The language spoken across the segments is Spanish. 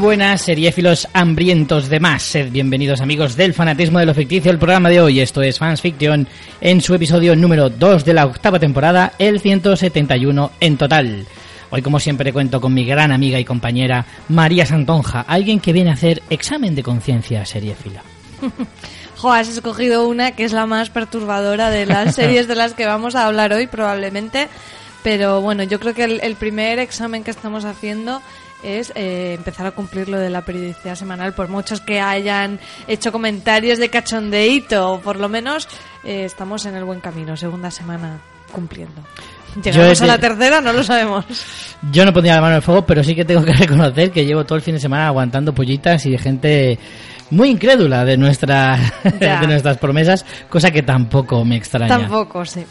Buenas, seriéfilos hambrientos de más. Sed bienvenidos amigos del fanatismo de lo ficticio. El programa de hoy, esto es Fans Fiction, en su episodio número 2 de la octava temporada, el 171 en total. Hoy, como siempre, cuento con mi gran amiga y compañera María Santonja, alguien que viene a hacer examen de conciencia seriéfila. Jo, has escogido una que es la más perturbadora de las series de las que vamos a hablar hoy, probablemente. Pero bueno, yo creo que el, el primer examen que estamos haciendo es eh, empezar a cumplir lo de la periodicidad semanal, por muchos que hayan hecho comentarios de cachondeíto, por lo menos eh, estamos en el buen camino, segunda semana cumpliendo. ¿Llegamos a la tercera? No lo sabemos. Yo no pondría la mano en el fuego, pero sí que tengo que reconocer que llevo todo el fin de semana aguantando pollitas y de gente muy incrédula de, nuestra, de nuestras promesas, cosa que tampoco me extraña. Tampoco, sí.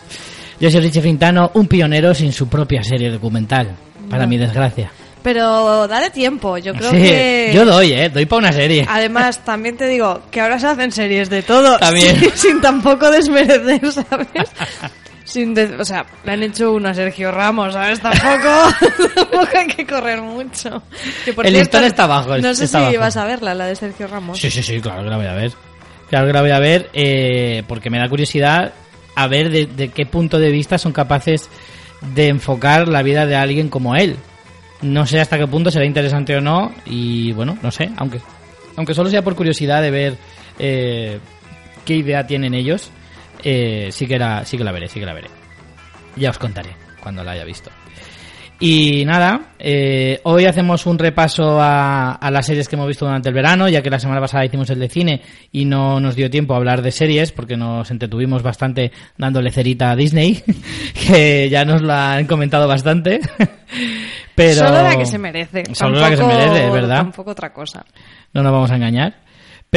Yo soy Richie Fintano, un pionero sin su propia serie documental, para No. mi desgracia. Pero dale tiempo, yo creo Sí, que... Yo doy, ¿eh? Doy para una serie. Además, también te digo que ahora se hacen series de todo. También. Sin, sin tampoco desmerecer, ¿sabes? Sin de- o sea, le han hecho una Sergio Ramos, ¿sabes? Tampoco, tampoco hay que correr mucho. Que, por El listón está bajo, No sé si bajo. vas a verla, la de Sergio Ramos. Sí, sí, sí, claro que la voy a ver. Claro que la voy a ver eh, porque me da curiosidad a ver de, de qué punto de vista son capaces de enfocar la vida de alguien como él. No sé hasta qué punto será interesante o no y bueno, no sé, aunque aunque solo sea por curiosidad de ver eh, qué idea tienen ellos, eh, sí que la, sí que la veré, sí que la veré. Ya os contaré cuando la haya visto. Y nada, eh, hoy hacemos un repaso a, a las series que hemos visto durante el verano, ya que la semana pasada hicimos el de cine y no nos dio tiempo a hablar de series porque nos entretuvimos bastante dándole cerita a Disney, que ya nos lo han comentado bastante. Pero Solo la que se merece. Solo la que se Tampoco- merece, es verdad. Tampoco otra cosa. No nos vamos a engañar.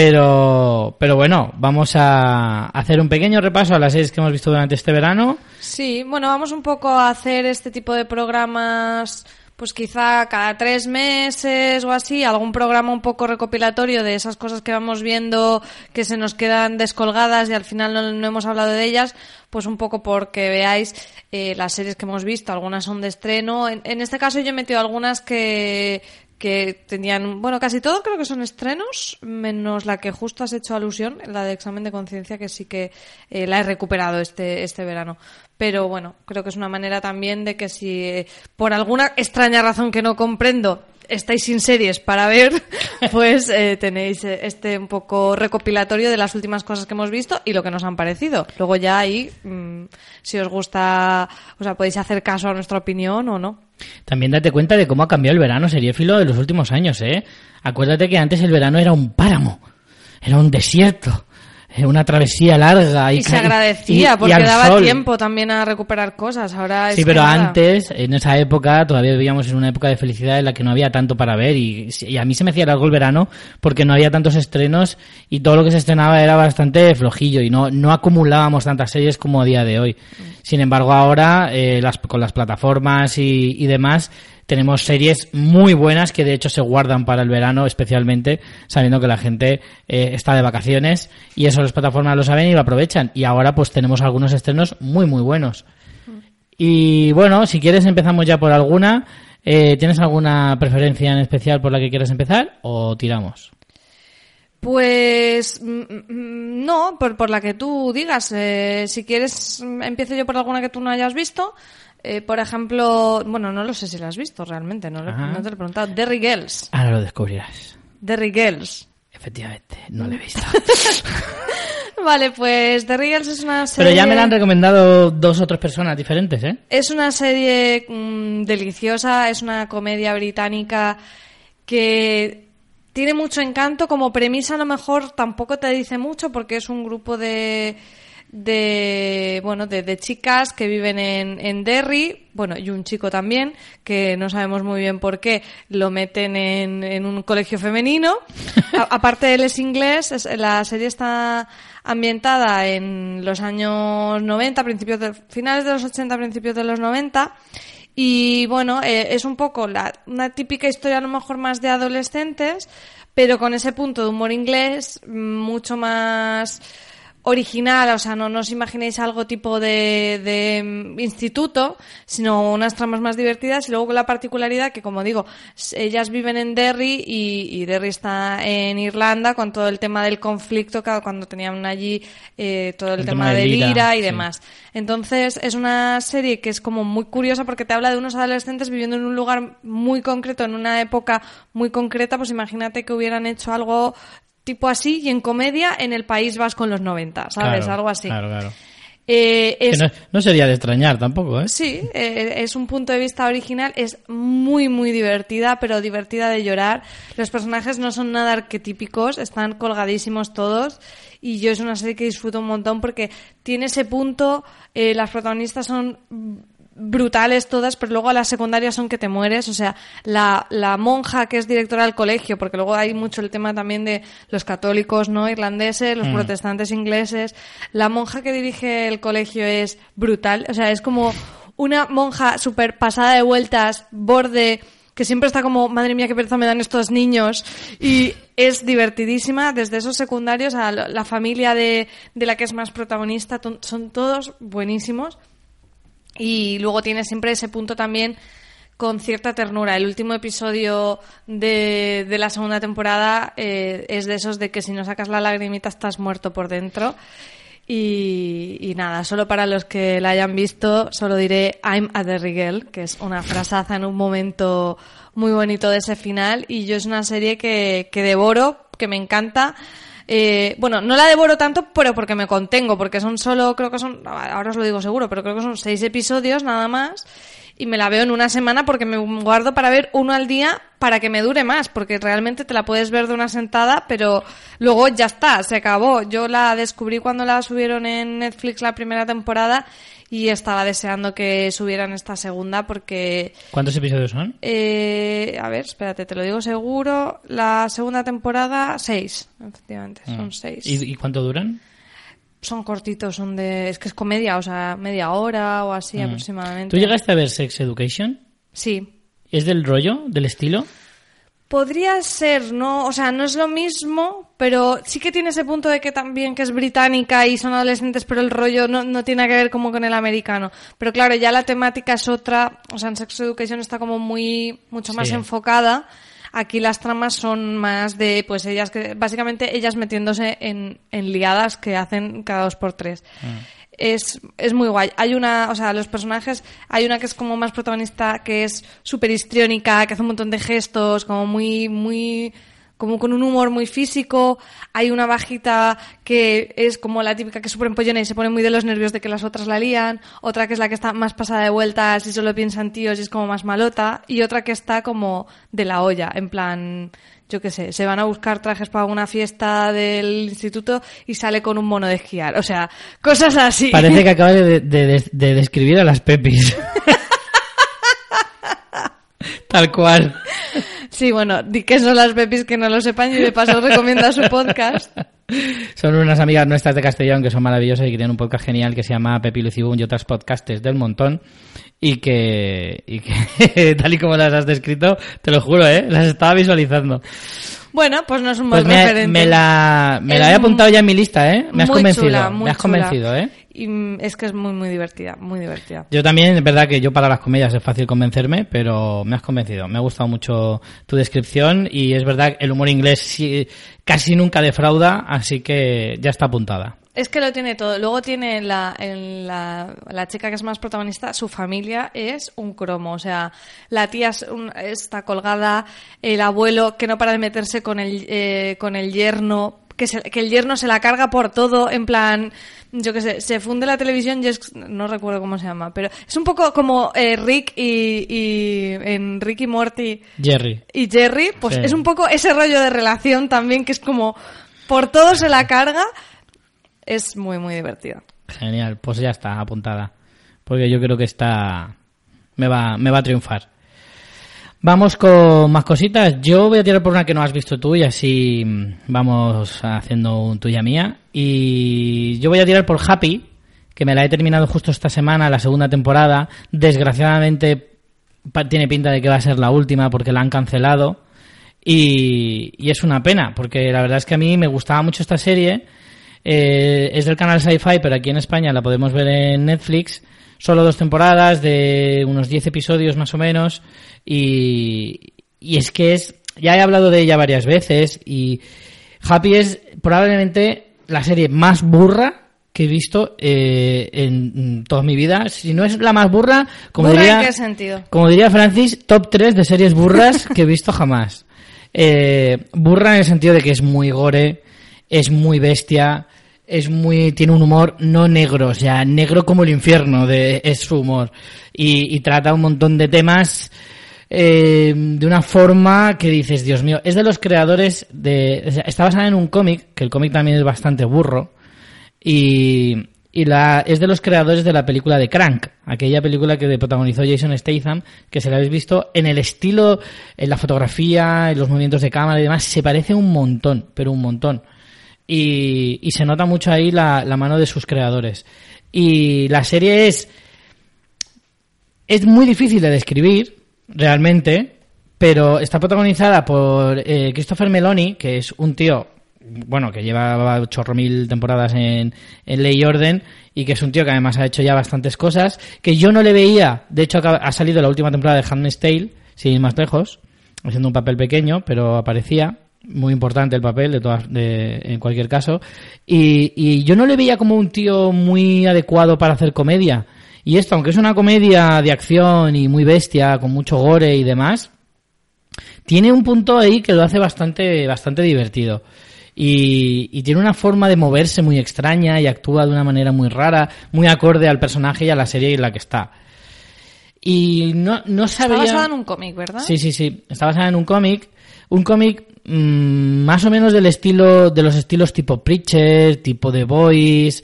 Pero, pero bueno, vamos a hacer un pequeño repaso a las series que hemos visto durante este verano. Sí, bueno, vamos un poco a hacer este tipo de programas, pues quizá cada tres meses o así, algún programa un poco recopilatorio de esas cosas que vamos viendo que se nos quedan descolgadas y al final no, hemos hablado de ellas, pues un poco porque veáis eh, las series que hemos visto, algunas son de estreno. En, en este caso yo he metido algunas que que tenían, bueno, casi todo creo que son estrenos, menos la que justo has hecho alusión, la de examen de conciencia, que sí que eh, la he recuperado este, este verano. Pero bueno, creo que es una manera también de que si eh, por alguna extraña razón que no comprendo estáis sin series para ver, pues eh, tenéis eh, este un poco recopilatorio de las últimas cosas que hemos visto y lo que nos han parecido. Luego ya ahí, mm, si os gusta, o sea, podéis hacer caso a nuestra opinión o no. También date cuenta de cómo ha cambiado el verano seriéfilo de los últimos años, ¿eh? Acuérdate que antes el verano era un páramo, era un desierto, una travesía larga. Y, Y se agradecía y- porque daba sol. tiempo también a recuperar cosas. Ahora es Sí, pero nada. antes, en esa época, todavía vivíamos en una época de felicidad en la que no había tanto para ver y, y a mí se me hacía largo el verano porque no había tantos estrenos y todo lo que se estrenaba era bastante flojillo y no, no acumulábamos tantas series como a día de hoy. Sin embargo, ahora, eh, las, con las plataformas y demás, tenemos series muy buenas que de hecho se guardan para el verano especialmente sabiendo que la gente eh, está de vacaciones y eso las plataformas lo saben y lo aprovechan y ahora pues tenemos algunos estrenos muy muy buenos y bueno, si quieres empezamos ya por alguna. Eh, ¿Tienes alguna preferencia en especial por la que quieras empezar o tiramos? Pues mm, mm, no, por, por la que tú digas. Eh, si quieres, mm, empiezo yo por alguna que tú no hayas visto. Eh, por ejemplo, bueno, no lo sé si la has visto realmente, no, lo- no te lo he preguntado. Derry Girls. Ahora lo descubrirás. Derry Girls. Efectivamente, no lo he visto. Vale, pues Derry Girls es una serie... Pero ya me la han recomendado dos o tres personas diferentes, ¿eh? Es una serie mm, deliciosa, es una comedia británica que tiene mucho encanto. Como premisa a lo mejor tampoco te dice mucho porque es un grupo de de bueno de, de chicas que viven en, en Derry bueno y un chico también que no sabemos muy bien por qué lo meten en, en un colegio femenino. A- aparte él es inglés es- la serie está ambientada en los años 90 principios de finales de los 80 principios de los 90 y bueno, eh, es un poco la, una típica historia a lo mejor más de adolescentes, pero con ese punto de humor inglés mm, mucho más original, o sea, no, no os imaginéis algo tipo de, de mm, instituto, sino unas tramas más divertidas y luego con la particularidad que, como digo, ellas viven en Derry y, y Derry está en Irlanda con todo el tema del conflicto cuando tenían allí eh, todo el, El tema, tema del del IRA, IRA y sí. demás. Entonces, es una serie que es como muy curiosa porque te habla de unos adolescentes viviendo en un lugar muy concreto, en una época muy concreta, pues imagínate que hubieran hecho algo tipo así y en comedia en el País Vasco en los 90, ¿sabes? Claro, algo así. Claro, claro. Eh, Que es, no, no sería de extrañar tampoco, ¿eh? Sí, eh, es un punto de vista original, es muy, muy divertida, pero divertida de llorar. Los personajes no son nada arquetípicos, están colgadísimos todos. Y yo es una serie que disfruto un montón porque tiene ese punto, eh, las protagonistas son brutales todas, pero luego las secundarias son que te mueres. O sea, la, la monja que es directora del colegio, porque luego hay mucho el tema también de los católicos no irlandeses, los protestantes ingleses. La monja que dirige el colegio es brutal. O sea, es como una monja súper pasada de vueltas, borde que siempre está como, madre mía, qué pereza me dan estos niños. Y es divertidísima, desde esos secundarios a la familia de, de la que es más protagonista, son todos buenísimos. Y luego tiene siempre ese punto también con cierta ternura. El último episodio de, de la segunda temporada eh, es de esos de que si no sacas la lagrimita estás muerto por dentro. Y, nada, solo para los que la hayan visto, solo diré I'm a Derry Girl, que es una frasaza en un momento muy bonito de ese final. Y yo es una serie que, que devoro, que me encanta. Eh, bueno, no la devoro tanto, pero porque me contengo, porque son solo, creo que son, ahora os lo digo seguro, pero creo que son seis episodios nada más. Y me la veo en una semana porque me guardo para ver uno al día para que me dure más, porque realmente te la puedes ver de una sentada, pero luego ya está, se acabó. Yo la descubrí cuando la subieron en Netflix la primera temporada y estaba deseando que subieran esta segunda porque ¿Cuántos episodios son? eh, a ver, espérate, te lo digo seguro. La segunda temporada, seis, efectivamente, son seis. ¿Y, y cuánto duran? Son cortitos, son de... Es que es comedia, o sea, media hora o así aproximadamente. Mm. ¿Tú llegaste a ver Sex Education? Sí. ¿Es del rollo, del estilo? Podría ser, ¿no? O sea, no es lo mismo, pero sí que tiene ese punto de que también que es británica y son adolescentes, pero el rollo no, no tiene que ver como con el americano. Pero claro, ya la temática es otra. O sea, en Sex Education está como muy, mucho más Sí. enfocada. Aquí las tramas son más de, pues ellas que, básicamente ellas metiéndose en, en liadas que hacen cada dos por tres. Es, es muy guay. Hay una, o sea, los personajes, hay una que es como más protagonista, que es súper histriónica, que hace un montón de gestos, como muy, muy, como con un humor muy físico. Hay una bajita que es como la típica que es súper empollona y se pone muy de los nervios de que las otras la lían. Otra que es la que está más pasada de vueltas y solo piensa en tíos y es como más malota. Y otra que está como de la olla, en plan, yo qué sé, se van a buscar trajes para una fiesta del instituto y sale con un mono de esquiar. O sea, cosas así. Parece que acabas de, de- de- de describir a las Pepis. Tal cual. Sí, bueno, di que son las Pepis que no lo sepan y de paso recomienda su podcast. Son unas amigas nuestras de Castellón que son maravillosas y que tienen un podcast genial que se llama Pepi Lucibun y otras podcastes del montón y que, y que tal y como las has descrito, te lo juro, ¿eh? Las estaba visualizando. Bueno, pues no es un Pues buen me, referente. me la, me la he apuntado ya en mi lista, ¿eh? Me has muy convencido, chula, me has chula. convencido, ¿eh? Y mm, es que es muy, muy divertida, muy divertida. Yo también, es verdad que yo para las comedias es fácil convencerme, pero me has convencido. Me ha gustado mucho tu descripción y es verdad que el humor inglés sí- casi nunca defrauda, así que ya está apuntada. Es que lo tiene todo. Luego tiene la, en la, la chica que es más protagonista, su familia es un cromo. O sea, la tía es un- está colgada, el abuelo que no para de meterse con el, eh, con el yerno, que, se- que el yerno se la carga por todo, en plan, yo qué sé, se funde la televisión y es, no recuerdo cómo se llama, pero es un poco como eh, Rick y, y en Rick y Morty Jerry. y Jerry, pues Sí. es un poco ese rollo de relación también que es como por todo se la carga. Es muy, muy divertida. Genial, pues ya está, apuntada. Porque yo creo que está. Me va, me va a triunfar. Vamos con más cositas. Yo voy a tirar por una que no has visto tú y así mm, vamos haciendo un tuya mía. Y yo voy a tirar por Happy, que me la he terminado justo esta semana, la segunda temporada. Desgraciadamente tiene pinta de que va a ser la última porque la han cancelado. Y, y es una pena, porque la verdad es que a mí me gustaba mucho esta serie. Eh, es del canal Sci-Fi, pero aquí en España la podemos ver en Netflix. Solo dos temporadas de unos 10 episodios más o menos. Y, y es que es. Ya he hablado de ella varias veces. Y Happy es probablemente la serie más burra que he visto eh, en toda mi vida. Si no es la más burra, como ¿Burra diría. en qué sentido? Como diría Francis, top 3 de series burras que he visto jamás. Eh, burra en el sentido de que es muy gore, es muy bestia, es muy tiene un humor no negro, o sea, negro como el infierno de, es su humor. Y, y trata un montón de temas eh, de una forma que dices, Dios mío, es de los creadores de... o sea, está basada en un cómic, que el cómic también es bastante burro, y, y la, es de los creadores de la película de Crank, aquella película que protagonizó Jason Statham, que se la habéis visto en el estilo, en la fotografía, en los movimientos de cámara y demás, se parece un montón, pero un montón. Y, y se nota mucho ahí la, la mano de sus creadores. Y la serie es, es muy difícil de describir, realmente, pero está protagonizada por eh, Christopher Meloni, que es un tío, bueno, que lleva chorro mil temporadas en, en Ley y Orden, y que es un tío que además ha hecho ya bastantes cosas, que yo no le veía, de hecho ha salido la última temporada de Handmaid's Tale, sin ir más lejos, haciendo un papel pequeño, pero aparecía, muy importante el papel de todas, de, en cualquier caso, y, y yo no le veía como un tío muy adecuado para hacer comedia. Y esto, aunque es una comedia de acción y muy bestia, con mucho gore y demás, tiene un punto ahí que lo hace bastante, bastante divertido. Y, y tiene una forma de moverse muy extraña y actúa de una manera muy rara, muy acorde al personaje y a la serie en la que está. Y no, no Está sabía... basada en un cómic, ¿verdad? Sí, sí, sí. Está basada en un cómic. Un cómic mm, más o menos del estilo, de los estilos tipo Preacher, tipo The Boys.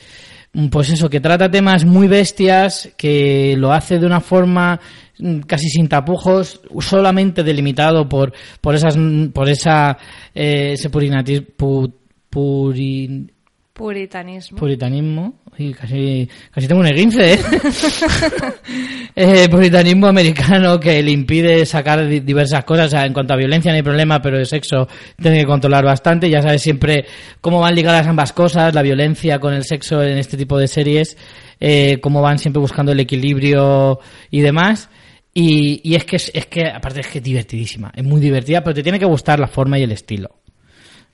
Mm, Pues eso, que trata temas muy bestias, que lo hace de una forma mm, casi sin tapujos, solamente delimitado por, por esas, mm, por esa, eh, ese purinati- pu- purin- Puritanismo. Puritanismo. Uy, casi, casi tengo un esguince, ¿eh? Eh, puritanismo americano que le impide sacar di- diversas cosas. O sea, en cuanto a violencia no hay problema, pero de sexo tiene que controlar bastante. Ya sabes siempre cómo van ligadas ambas cosas, la violencia con el sexo en este tipo de series, eh, cómo van siempre buscando el equilibrio y demás. Y, y es que es que aparte es que es divertidísima, es muy divertida, pero te tiene que gustar la forma y el estilo.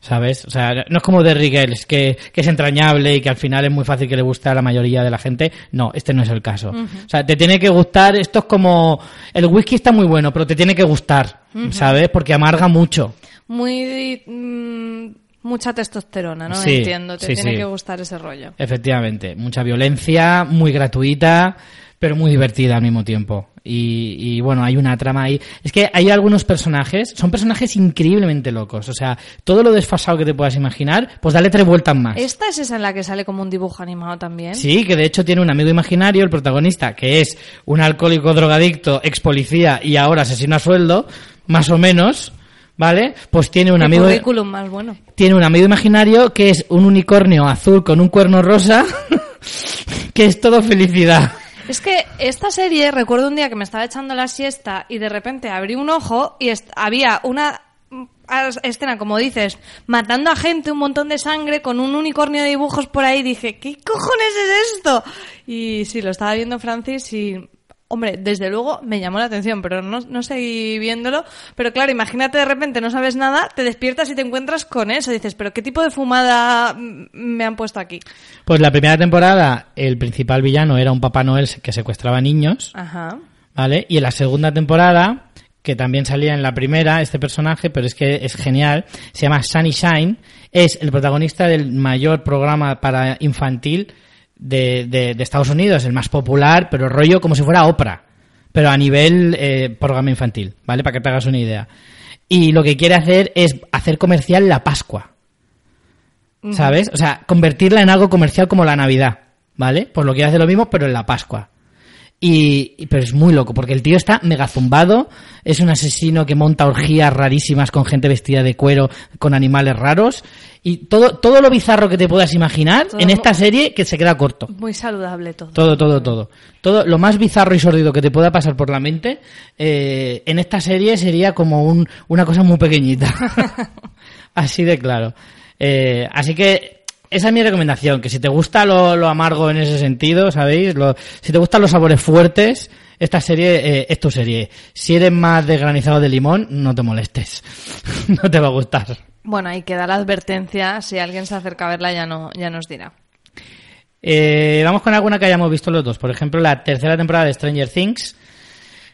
¿Sabes? O sea, no es como de Girls, que, que es entrañable y que al final es muy fácil que le guste a la mayoría de la gente. No, este no es el caso. O sea, te tiene que gustar, esto es como, el whisky está muy bueno, pero te tiene que gustar, ¿sabes? Porque amarga mucho. Muy... mm, mucha testosterona, ¿no? Sí, Entiendo, te sí, tiene sí. que gustar ese rollo. Efectivamente, mucha violencia, muy gratuita, pero muy divertida al mismo tiempo. Y, y, bueno, hay una trama ahí. Es que hay algunos personajes, son personajes increíblemente locos. O sea, todo lo desfasado que te puedas imaginar, pues dale tres vueltas más. ¿Esta es esa en la que sale como un dibujo animado también? Sí, que de hecho tiene un amigo imaginario, el protagonista, que es un alcohólico drogadicto, ex policía y ahora asesino a sueldo, más o menos, ¿vale? Pues tiene un amigo, currículum más bueno. tiene un amigo imaginario que es un unicornio azul con un cuerno rosa, que es todo felicidad. Es que esta serie, recuerdo un día que me estaba echando la siesta y de repente abrí un ojo y había una mm, escena, como dices, matando a gente, un montón de sangre, con un unicornio de dibujos por ahí. Dije, ¿qué cojones es esto? Y sí, lo estaba viendo Francis y... Hombre, desde luego me llamó la atención, pero no, no seguí viéndolo. Pero claro, imagínate de repente no sabes nada, te despiertas y te encuentras con eso. Dices, ¿pero qué tipo de fumada mm, me han puesto aquí? Pues la primera temporada, el principal villano era un Papá Noel que secuestraba niños. Ajá. ¿vale? Y en la segunda temporada, que también salía en la primera, este personaje, pero es que es genial, se llama Sunny Shine, es el protagonista del mayor programa para infantil de, de- de Estados Unidos, el más popular, pero rollo como si fuera Oprah, pero a nivel eh, programa infantil, ¿vale? Para que te hagas una idea. Y lo que quiere hacer es hacer comercial la Pascua. ¿Sabes? O sea, convertirla en algo comercial como la Navidad, ¿vale? Pues lo quiere hacer lo mismo, pero en la Pascua. Y, y- pero es muy loco, porque el tío está mega zumbado, es un asesino que monta orgías rarísimas con gente vestida de cuero, con animales raros, y todo, todo lo bizarro que te puedas imaginar Todo en esta serie que se queda corto. Muy saludable todo. Todo, todo, todo. Todo lo más bizarro y sordido que te pueda pasar por la mente, eh, en esta serie sería como un, una cosa muy pequeñita. así de claro. Eh, así que esa es mi recomendación, que si te gusta lo, lo amargo en ese sentido, ¿sabéis? Lo- si te gustan los sabores fuertes, esta serie eh, es tu serie. Si eres más de granizado de limón, no te molestes. no te va a gustar. Bueno, ahí queda la advertencia. Si alguien se acerca a verla, ya, no, ya nos dirá. Eh, vamos con alguna que hayamos visto los dos. Por ejemplo, la tercera temporada de Stranger Things.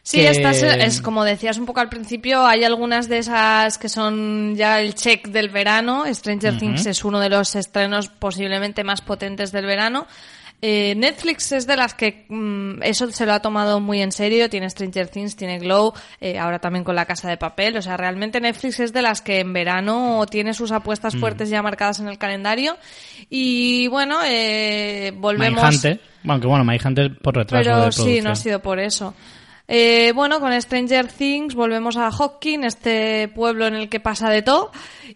Sí, que- estas es, como decías un poco al principio, hay algunas de esas que son ya el check del verano. Stranger Things es uno de los estrenos posiblemente más potentes del verano. Eh, Netflix es de las que mm, eso se lo ha tomado muy en serio. Tiene Stranger Things, tiene Glow, eh, ahora también con La Casa de Papel. O sea, realmente Netflix es de las que en verano tiene sus apuestas fuertes ya marcadas en el calendario. Y bueno, eh, volvemos. Mindhunter. Bueno, que bueno, Mindhunter por retraso Pero de sí, no ha sido por eso. Eh, bueno, con Stranger Things volvemos a Hawking, este pueblo en el que pasa de todo.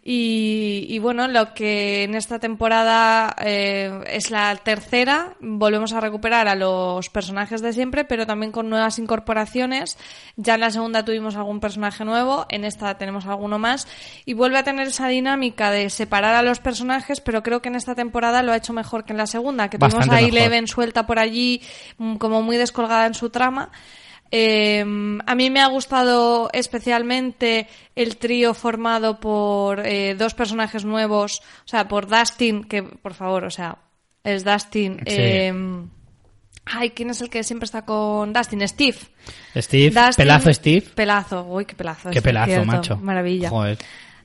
Y, y bueno, lo que en esta temporada eh, es la tercera, volvemos a recuperar a los personajes de siempre, pero también con nuevas incorporaciones. Ya en la segunda tuvimos algún personaje nuevo, en esta tenemos alguno más. Y vuelve a tener esa dinámica de separar a los personajes, pero creo que en esta temporada lo ha hecho mejor que en la segunda, que tuvimos Bastante ahí mejor. Eleven suelta por allí, mm, como muy descolgada en su trama. Eh, a mí me ha gustado especialmente el trío formado por eh, dos personajes nuevos, o sea, por Dustin, que por favor, o sea, es Dustin. Sí. eh, ay, ¿quién es el que siempre está con Dustin? Steve. Steve, Dustin- pelazo Steve. Pelazo, uy, qué pelazo. Qué pelazo, cierto, macho. Maravilla. Joder.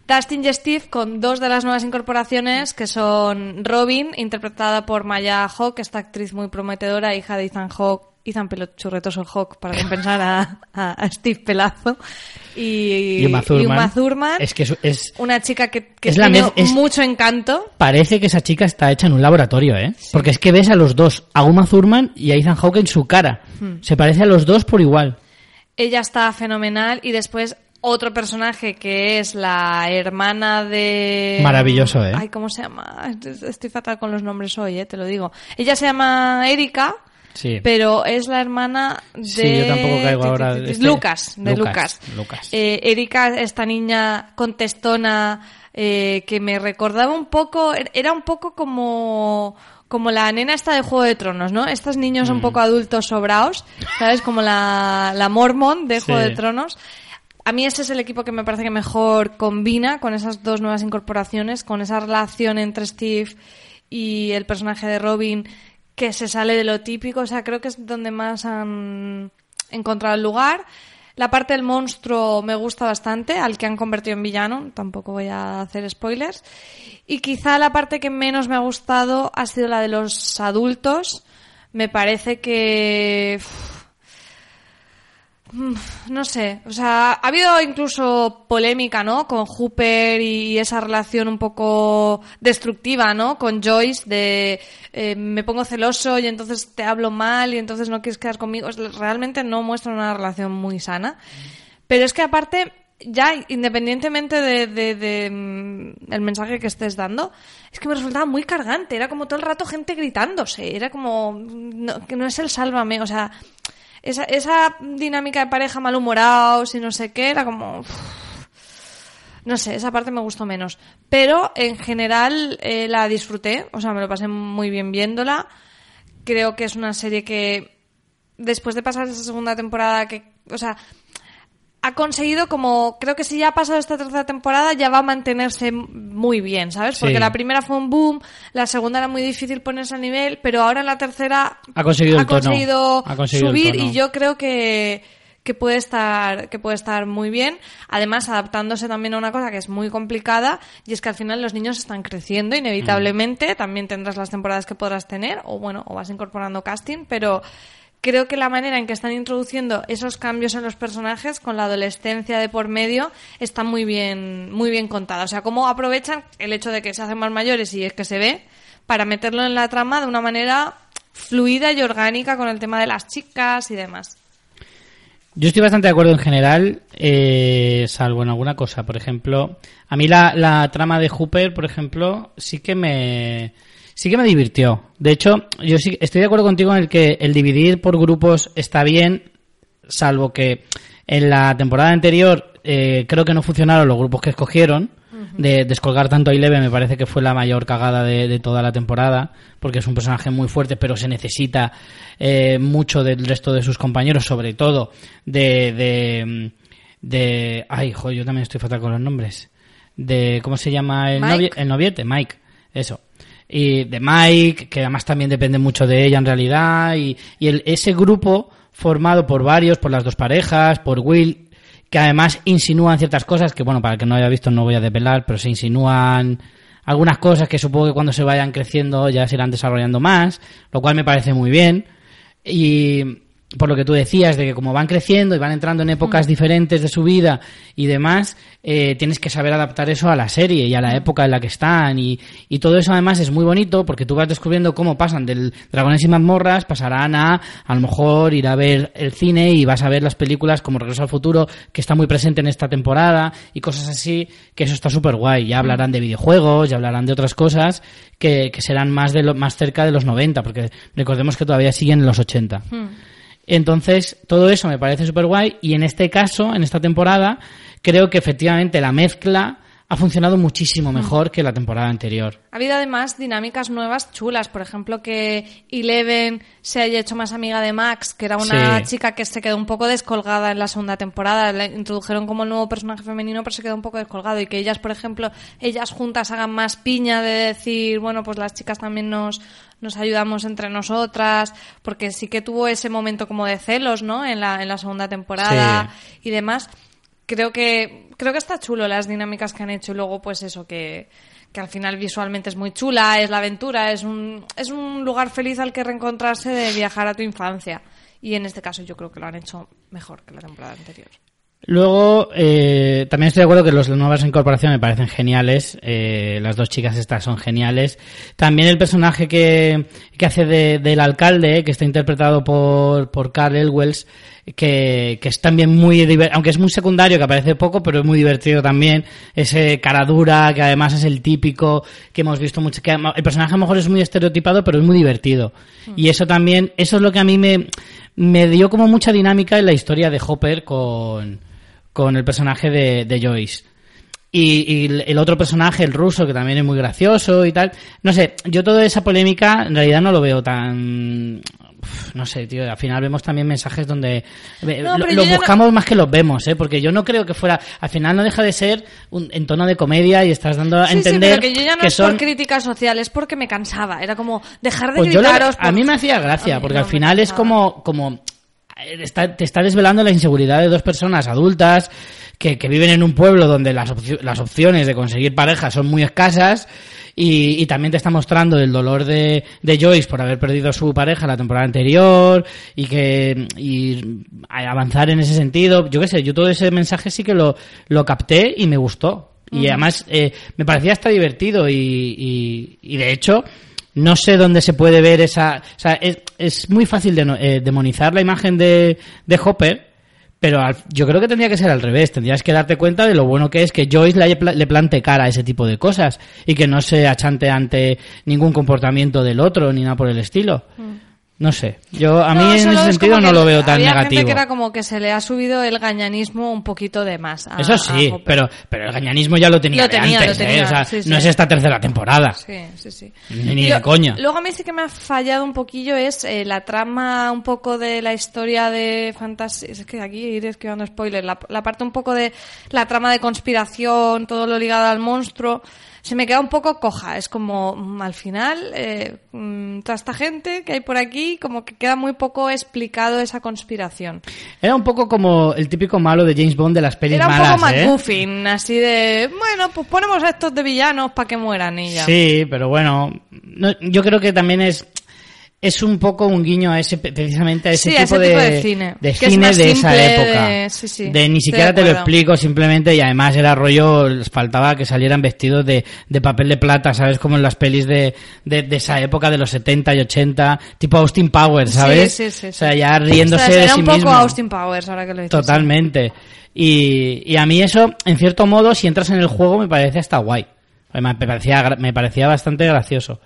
Dustin y Steve con dos de las nuevas incorporaciones que son Robin, interpretada por Maya Hawke, esta actriz muy prometedora, hija de Ethan Hawke, Ethan Pelo Churretoso Hawke, para compensar a, a- a Steve Pelazo, y, Y Uma Thurman. y Uma Thurman, Es que es, es- una chica que, que Es tiene es- mucho encanto. Parece que esa chica está hecha en un laboratorio, ¿eh? Porque es que ves a los dos, a Uma Thurman y a Ethan Hawke en su cara. Hmm. Se parece a los dos por igual. Ella está fenomenal y después otro personaje que es la hermana de... Maravilloso, ¿eh? Ay, ¿cómo se llama? Estoy fatal con los nombres hoy, ¿eh? Te lo digo. Ella se llama Erika, Sí. pero es la hermana de... Sí, yo tampoco caigo ahora este- Lucas, de Lucas, Lucas. Lucas. Eh, Erika, esta niña contestona eh, que me recordaba un poco, era un poco como como la nena esta de Juego de Tronos, ¿no? Estos niños Mm. un poco adultos sobraos, ¿sabes? Como la, la Mormon de Juego Sí. de Tronos. A mí ese es el equipo que me parece que mejor combina con esas dos nuevas incorporaciones, con esa relación entre Steve y el personaje de Robin que se sale de lo típico. O sea, creo que es donde más han encontrado el lugar. La parte del monstruo me gusta bastante, al que han convertido en villano, tampoco voy a hacer spoilers. Y quizá la parte que menos me ha gustado ha sido la de los adultos. Me parece que... No sé, o sea, ha habido incluso polémica, ¿no? Con Hooper y esa relación un poco destructiva, ¿no? Con Joyce de eh, me pongo celoso y entonces te hablo mal y entonces no quieres quedar conmigo. Realmente no muestra una relación muy sana. Pero es que aparte, ya independientemente de, de- mm, mensaje que estés dando, es que me resultaba muy cargante. Era como todo el rato gente gritándose. Era como, mm, no, que no es el sálvame, o sea, esa, esa dinámica de pareja malhumorados y no sé qué, era como... no sé, esa parte me gustó menos. Pero en general eh, la disfruté, o sea, me lo pasé muy bien viéndola. Creo que es una serie que, después de pasar esa segunda temporada, que, o sea, ha conseguido como, creo que si ya ha pasado esta tercera temporada ya va a mantenerse muy bien, ¿sabes? Porque Sí. la primera fue un boom, la segunda era muy difícil ponerse al nivel, pero ahora en la tercera Ha conseguido el tono. conseguido Ha conseguido el subir tono. y yo creo que que puede estar que puede estar muy bien además adaptándose también a una cosa que es muy complicada y es que al final los niños están creciendo inevitablemente también tendrás las temporadas que podrás tener o bueno o vas incorporando casting pero creo que la manera en que están introduciendo esos cambios en los personajes con la adolescencia de por medio está muy bien muy bien contada o sea cómo aprovechan el hecho de que se hacen más mayores y es que se ve para meterlo en la trama de una manera fluida y orgánica con el tema de las chicas y demás Yo estoy bastante de acuerdo en general, eh, salvo en alguna cosa. Por ejemplo, a mí la, la trama de Hooper, por ejemplo, sí que me sí que me divirtió. De hecho, yo sí estoy de acuerdo contigo en el que el dividir por grupos está bien, salvo que en la temporada anterior eh, creo que no funcionaron los grupos que escogieron. De descolgar tanto a Eleven me parece que fue la mayor cagada de, de toda la temporada, porque es un personaje muy fuerte, pero se necesita eh, mucho del resto de sus compañeros, sobre todo de... de, de ay, joder, yo también estoy fatal con los nombres. De, ¿cómo se llama el, novio- el noviete? Mike, eso. Y de Mike, que además también depende mucho de ella en realidad, y, y el- ese grupo formado por varios, por las dos parejas, por Will, que además insinúan ciertas cosas que, bueno, para el que no haya visto no voy a depelar, pero se insinúan algunas cosas que supongo que cuando se vayan creciendo ya se irán desarrollando más, lo cual me parece muy bien. Y por lo que tú decías, de que como van creciendo y van entrando en épocas diferentes de su vida y demás, eh, tienes que saber adaptar eso a la serie y a la época en la que están. Y, y todo eso además es muy bonito porque tú vas descubriendo cómo pasan del Dragones y mazmorras, pasarán a a lo mejor ir a ver el cine y vas a ver las películas como Regreso al Futuro, que está muy presente en esta temporada y cosas así, que eso está súper guay. Ya hablarán de videojuegos, ya hablarán de otras cosas que, que serán más, de lo, más cerca de los 90, porque recordemos que todavía siguen en los 80. Entonces, todo eso me parece súper guay y en este caso, en esta temporada, creo que efectivamente la mezcla ha funcionado muchísimo mejor que la temporada anterior. Ha habido además dinámicas nuevas chulas, por ejemplo que Eleven se haya hecho más amiga de Max, que era una Sí. chica que se quedó un poco descolgada en la segunda temporada, la introdujeron como el nuevo personaje femenino, pero se quedó un poco descolgado y que ellas, por ejemplo, ellas juntas hagan más piña de decir, bueno, pues las chicas también nos nos ayudamos entre nosotras, porque sí que tuvo ese momento como de celos, ¿no? En la, en la segunda temporada y demás creo que creo que está chulo las dinámicas que han hecho y luego pues eso que, que al final visualmente es muy chula, es la aventura, es un es un lugar feliz al que reencontrarse de viajar a tu infancia y en este caso yo creo que lo han hecho mejor que la temporada anterior. Luego, eh, también estoy de acuerdo que las nuevas incorporaciones me parecen geniales. eh, las dos chicas estas son geniales. También el personaje que, que hace de- del alcalde, que está interpretado por, por Carl Elwells, que, que es también muy aunque es muy secundario, que aparece poco, pero es muy divertido también. Ese cara dura, que además es el típico que hemos visto mucho. Que el personaje a lo mejor es muy estereotipado, pero es muy divertido. Y eso también, eso es lo que a mí me, me dio como mucha dinámica en la historia de Hopper con, con el personaje de, de Joyce. Y, y el otro personaje, el ruso, que también es muy gracioso y tal. No sé, yo toda esa polémica en realidad no lo veo tan... No sé, tío, al final vemos también mensajes donde No, lo- los no- buscamos más que los vemos, ¿eh? Porque yo no creo que fuera... Al final no deja de ser un, en tono de comedia y estás dando a Sí, sí, entender pero que yo ya no que es son... por crítica social, es porque me cansaba. Era como dejar de Pues yo la- gritaros. a mí me hacía gracia, porque al final es como, como está- te está desvelando la inseguridad de dos personas adultas que, que viven en un pueblo donde las, las opciones de conseguir pareja son muy escasas y, y también te está mostrando el dolor de, de Joyce por haber perdido a su pareja la temporada anterior y que y avanzar en ese sentido. Yo qué sé, yo todo ese mensaje sí que lo, lo capté y me gustó. Y además eh, me parecía hasta divertido y, y, y de hecho no sé dónde se puede ver esa... O sea, es, es muy fácil de, eh, demonizar la imagen de, de Hopper, pero al- yo creo que tendría que ser al revés. Tendrías que darte cuenta de lo bueno que es que Joyce le, le plante cara a ese tipo de cosas y que no se achante ante ningún comportamiento del otro ni nada por el estilo. No sé. Yo a mí. No, en ese es sentido no lo veo tan había negativo. gente que era como que se le ha subido el gañanismo un poquito de más. a- Eso sí, pero, pero el gañanismo ya lo tenía, Lo de antes, lo ¿eh? O sea, sí, sí. no es esta tercera temporada. Sí, sí, sí. Ni- de coña. Luego a mí sí que me ha fallado un poquillo es eh, la trama un poco de la historia de fantasía. Es que aquí iré esquivando spoilers. La, la parte un poco de la trama de conspiración, todo lo ligado al monstruo. Se me queda un poco coja. Es como, mm, al final, eh, mm, toda esta gente que hay por aquí, como que queda muy poco explicado esa conspiración. Era un poco como el típico malo de James Bond de las pelis Era un malas, poco ¿eh? McGuffin, así de, bueno, pues ponemos a estos de villanos para que mueran y ya. Sí, pero bueno, no- yo creo que también es es un poco un guiño a ese precisamente a ese, Sí, a tipo, ese de, tipo de cine. de es cine de esa época de- sí, sí, de ni siquiera te lo explico simplemente y además era rollo les faltaba que salieran vestidos de, de papel de plata sabes como en las pelis de, de, de esa época de los 70 y 80 tipo Austin Powers sabes Sí, sí, sí, o sea ya riéndose O sea, de era sí un poco mismo Austin Powers, ahora que lo dices. Totalmente. Y, y a mí eso, en cierto modo, si entras en el juego, me parece hasta guay. Me parecía, me parecía bastante gracioso.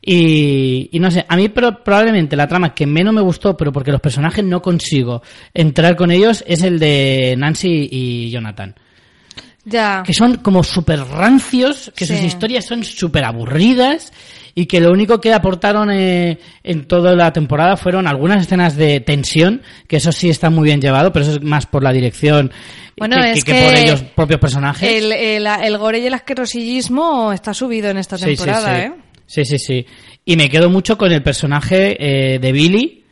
Y, y no sé, a mí pro- probablemente la trama que menos me gustó, pero porque los personajes no consigo entrar con ellos, es el de Nancy y Jonathan. Ya. que son como súper rancios, que sus historias son súper aburridas y que lo único que aportaron eh, en toda la temporada fueron algunas escenas de tensión, que eso sí está muy bien llevado, pero eso es más por la dirección Bueno, que, es que que por ellos propios personajes. El, el, el gore y el asquerosillismo está subido en esta Sí, sí, temporada, sí. ¿eh? Sí, sí, sí. Y me quedo mucho con el personaje eh, de Billy,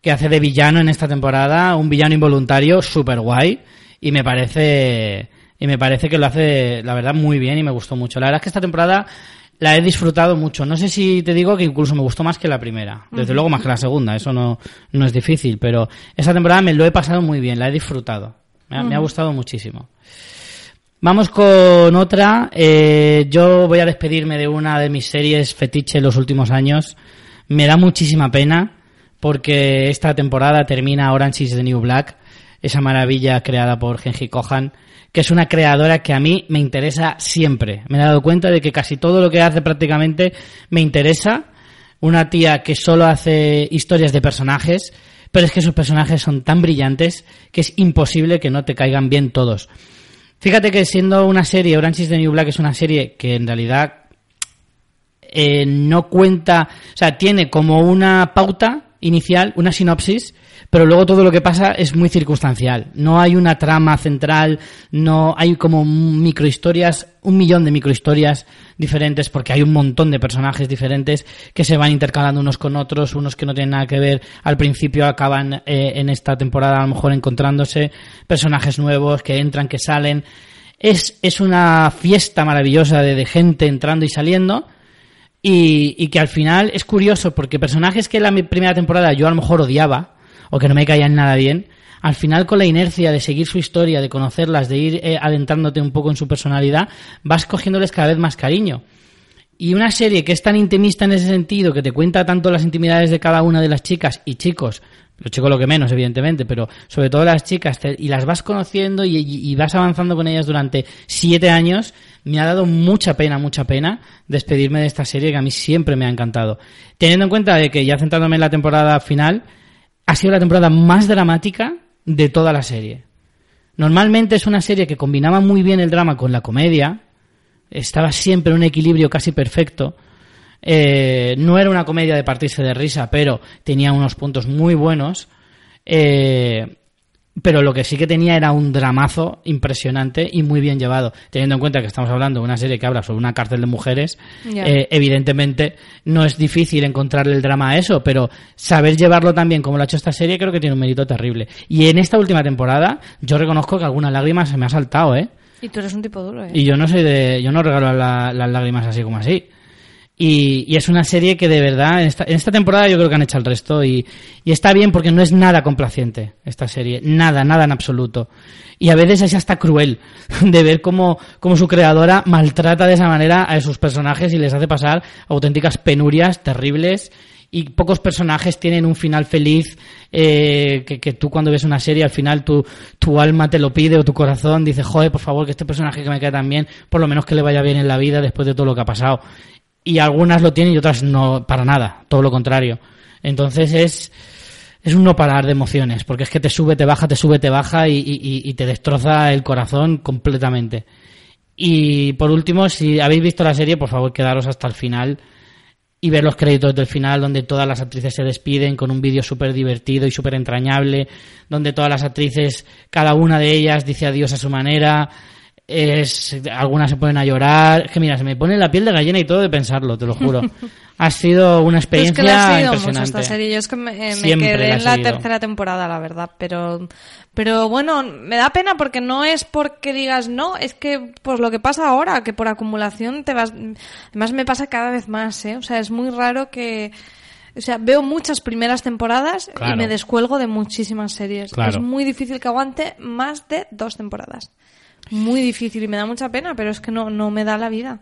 que hace de villano en esta temporada, un villano involuntario súper guay, y me parece y me parece que lo hace, la verdad, muy bien y me gustó mucho. La verdad es que esta temporada la he disfrutado mucho. No sé si te digo que incluso me gustó más que la primera. Desde luego más que la segunda, eso no, no es difícil, pero esta temporada me lo he pasado muy bien, la he disfrutado. Me ha, me ha gustado muchísimo. Vamos con otra. Eh, yo voy a despedirme de una de mis series fetiche en los últimos años. Me da muchísima pena porque esta temporada termina Orange is the New Black, esa maravilla creada por Genji Kohan, que es una creadora que a mí me interesa siempre. Me he dado cuenta de que casi todo lo que hace prácticamente me interesa. Una tía que solo hace historias de personajes, pero es que sus personajes son tan brillantes que es imposible que no te caigan bien todos. Fíjate que siendo una serie, Orange is the New Black es una serie que en realidad eh, no cuenta, o sea, tiene como una pauta inicial, una sinopsis, pero luego todo lo que pasa es muy circunstancial. No hay una trama central, no hay como microhistorias, un millón de microhistorias diferentes, porque hay un montón de personajes diferentes que se van intercalando unos con otros, unos que no tienen nada que ver, al principio acaban eh, en esta temporada a lo mejor encontrándose personajes nuevos que entran, que salen. Es, es una fiesta maravillosa de, de gente entrando y saliendo. Y, y, que al final es curioso porque personajes que en la primera temporada yo a lo mejor odiaba o que no me caían nada bien, al final con la inercia de seguir su historia, de conocerlas, de ir eh, adentrándote un poco en su personalidad, vas cogiéndoles cada vez más cariño. Y una serie que es tan intimista en ese sentido, que te cuenta tanto las intimidades de cada una de las chicas y chicos, los chicos lo que menos, evidentemente, pero sobre todo las chicas, y las vas conociendo y, y, y, vas avanzando con ellas durante siete años, me ha dado mucha pena, mucha pena despedirme de esta serie que a mí siempre me ha encantado. Teniendo en cuenta de que ya centrándome en la temporada final, ha sido la temporada más dramática de toda la serie. Normalmente es una serie que combinaba muy bien el drama con la comedia, estaba siempre en un equilibrio casi perfecto. Eh, no era una comedia de partirse de risa, pero tenía unos puntos muy buenos. Eh, pero lo que sí que tenía era un dramazo impresionante y muy bien llevado. Teniendo en cuenta que estamos hablando de una serie que habla sobre una cárcel de mujeres, eh, evidentemente no es difícil encontrarle el drama a eso, pero saber llevarlo también como lo ha hecho esta serie creo que tiene un mérito terrible. Y en esta última temporada yo reconozco que algunas lágrimas se me ha saltado, ¿eh? Y tú eres un tipo duro, ¿eh? Y yo no soy de, yo no regalo la- las lágrimas así como así. Y, y es una serie que de verdad, en esta, en esta temporada yo creo que han hecho el resto y, y está bien porque no es nada complaciente esta serie, nada, nada en absoluto. Y a veces es hasta cruel de ver cómo, cómo su creadora maltrata de esa manera a sus personajes y les hace pasar auténticas penurias terribles y pocos personajes tienen un final feliz eh, que, que tú cuando ves una serie al final tu, tu alma te lo pide o tu corazón dice joder por favor que este personaje que me queda tan bien por lo menos que le vaya bien en la vida después de todo lo que ha pasado y algunas lo tienen y otras no para nada todo lo contrario. Entonces es es un no parar de emociones porque es que te sube te baja te sube te baja y, y- y te destroza el corazón completamente. Y por último si habéis visto la serie por favor quedaros hasta el final y ver los créditos del final donde todas las actrices se despiden con un vídeo súper divertido y súper entrañable, donde todas las actrices, cada una de ellas dice adiós a su manera, es, algunas se ponen a llorar, es que mira, se me pone la piel de gallina y todo de pensarlo, te lo juro. ha sido una Tú es que experiencia seguido mucho impresionante. esta serie. Yo es que me, eh, me quedé en la seguido. tercera temporada, la verdad. Pero, pero bueno, me da pena porque no es porque digas no, es que pues lo que pasa ahora, que por acumulación te vas. Además me pasa cada vez más, ¿eh? O sea, es muy raro que. O sea, veo muchas primeras temporadas Claro. y me descuelgo de muchísimas series. Claro. Es muy difícil que aguante más de dos temporadas. Muy difícil y me da mucha pena, pero es que no, no me da la vida.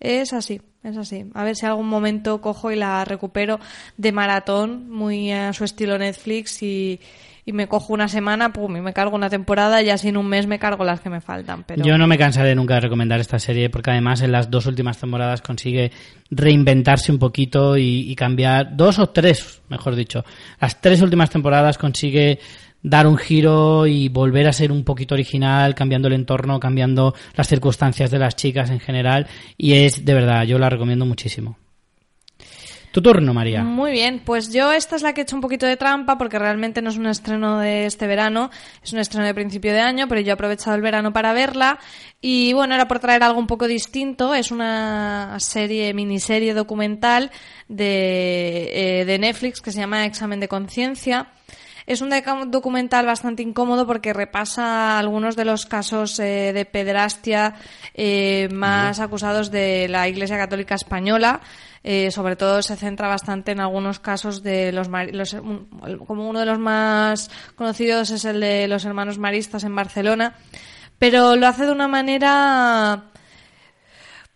Es así, es así. A ver si algún momento cojo y la recupero de maratón, muy a su estilo Netflix y, y me cojo una semana, pum, y me cargo una temporada y así en un mes me cargo las que me faltan. Pero... Yo no me cansaré nunca de recomendar esta serie porque además en las dos últimas temporadas consigue reinventarse un poquito y, y cambiar, dos o tres, mejor dicho, las tres últimas temporadas consigue dar un giro y volver a ser un poquito original, cambiando el entorno, cambiando las circunstancias de las chicas en general. Y es, de verdad, yo la recomiendo muchísimo. Tu turno, María. Muy bien, pues yo esta es la que he hecho un poquito de trampa porque realmente no es un estreno de este verano, es un estreno de principio de año, pero yo he aprovechado el verano para verla y bueno, era por traer algo un poco distinto, es una serie, miniserie documental de, eh, de Netflix que se llama Examen de Conciencia. Es un documental bastante incómodo porque repasa algunos de los casos eh, de pederastia eh, más acusados de la Iglesia Católica Española. Eh, sobre todo se centra bastante en algunos casos de los, los, como uno de los más conocidos es el de los hermanos maristas en Barcelona pero lo hace de una manera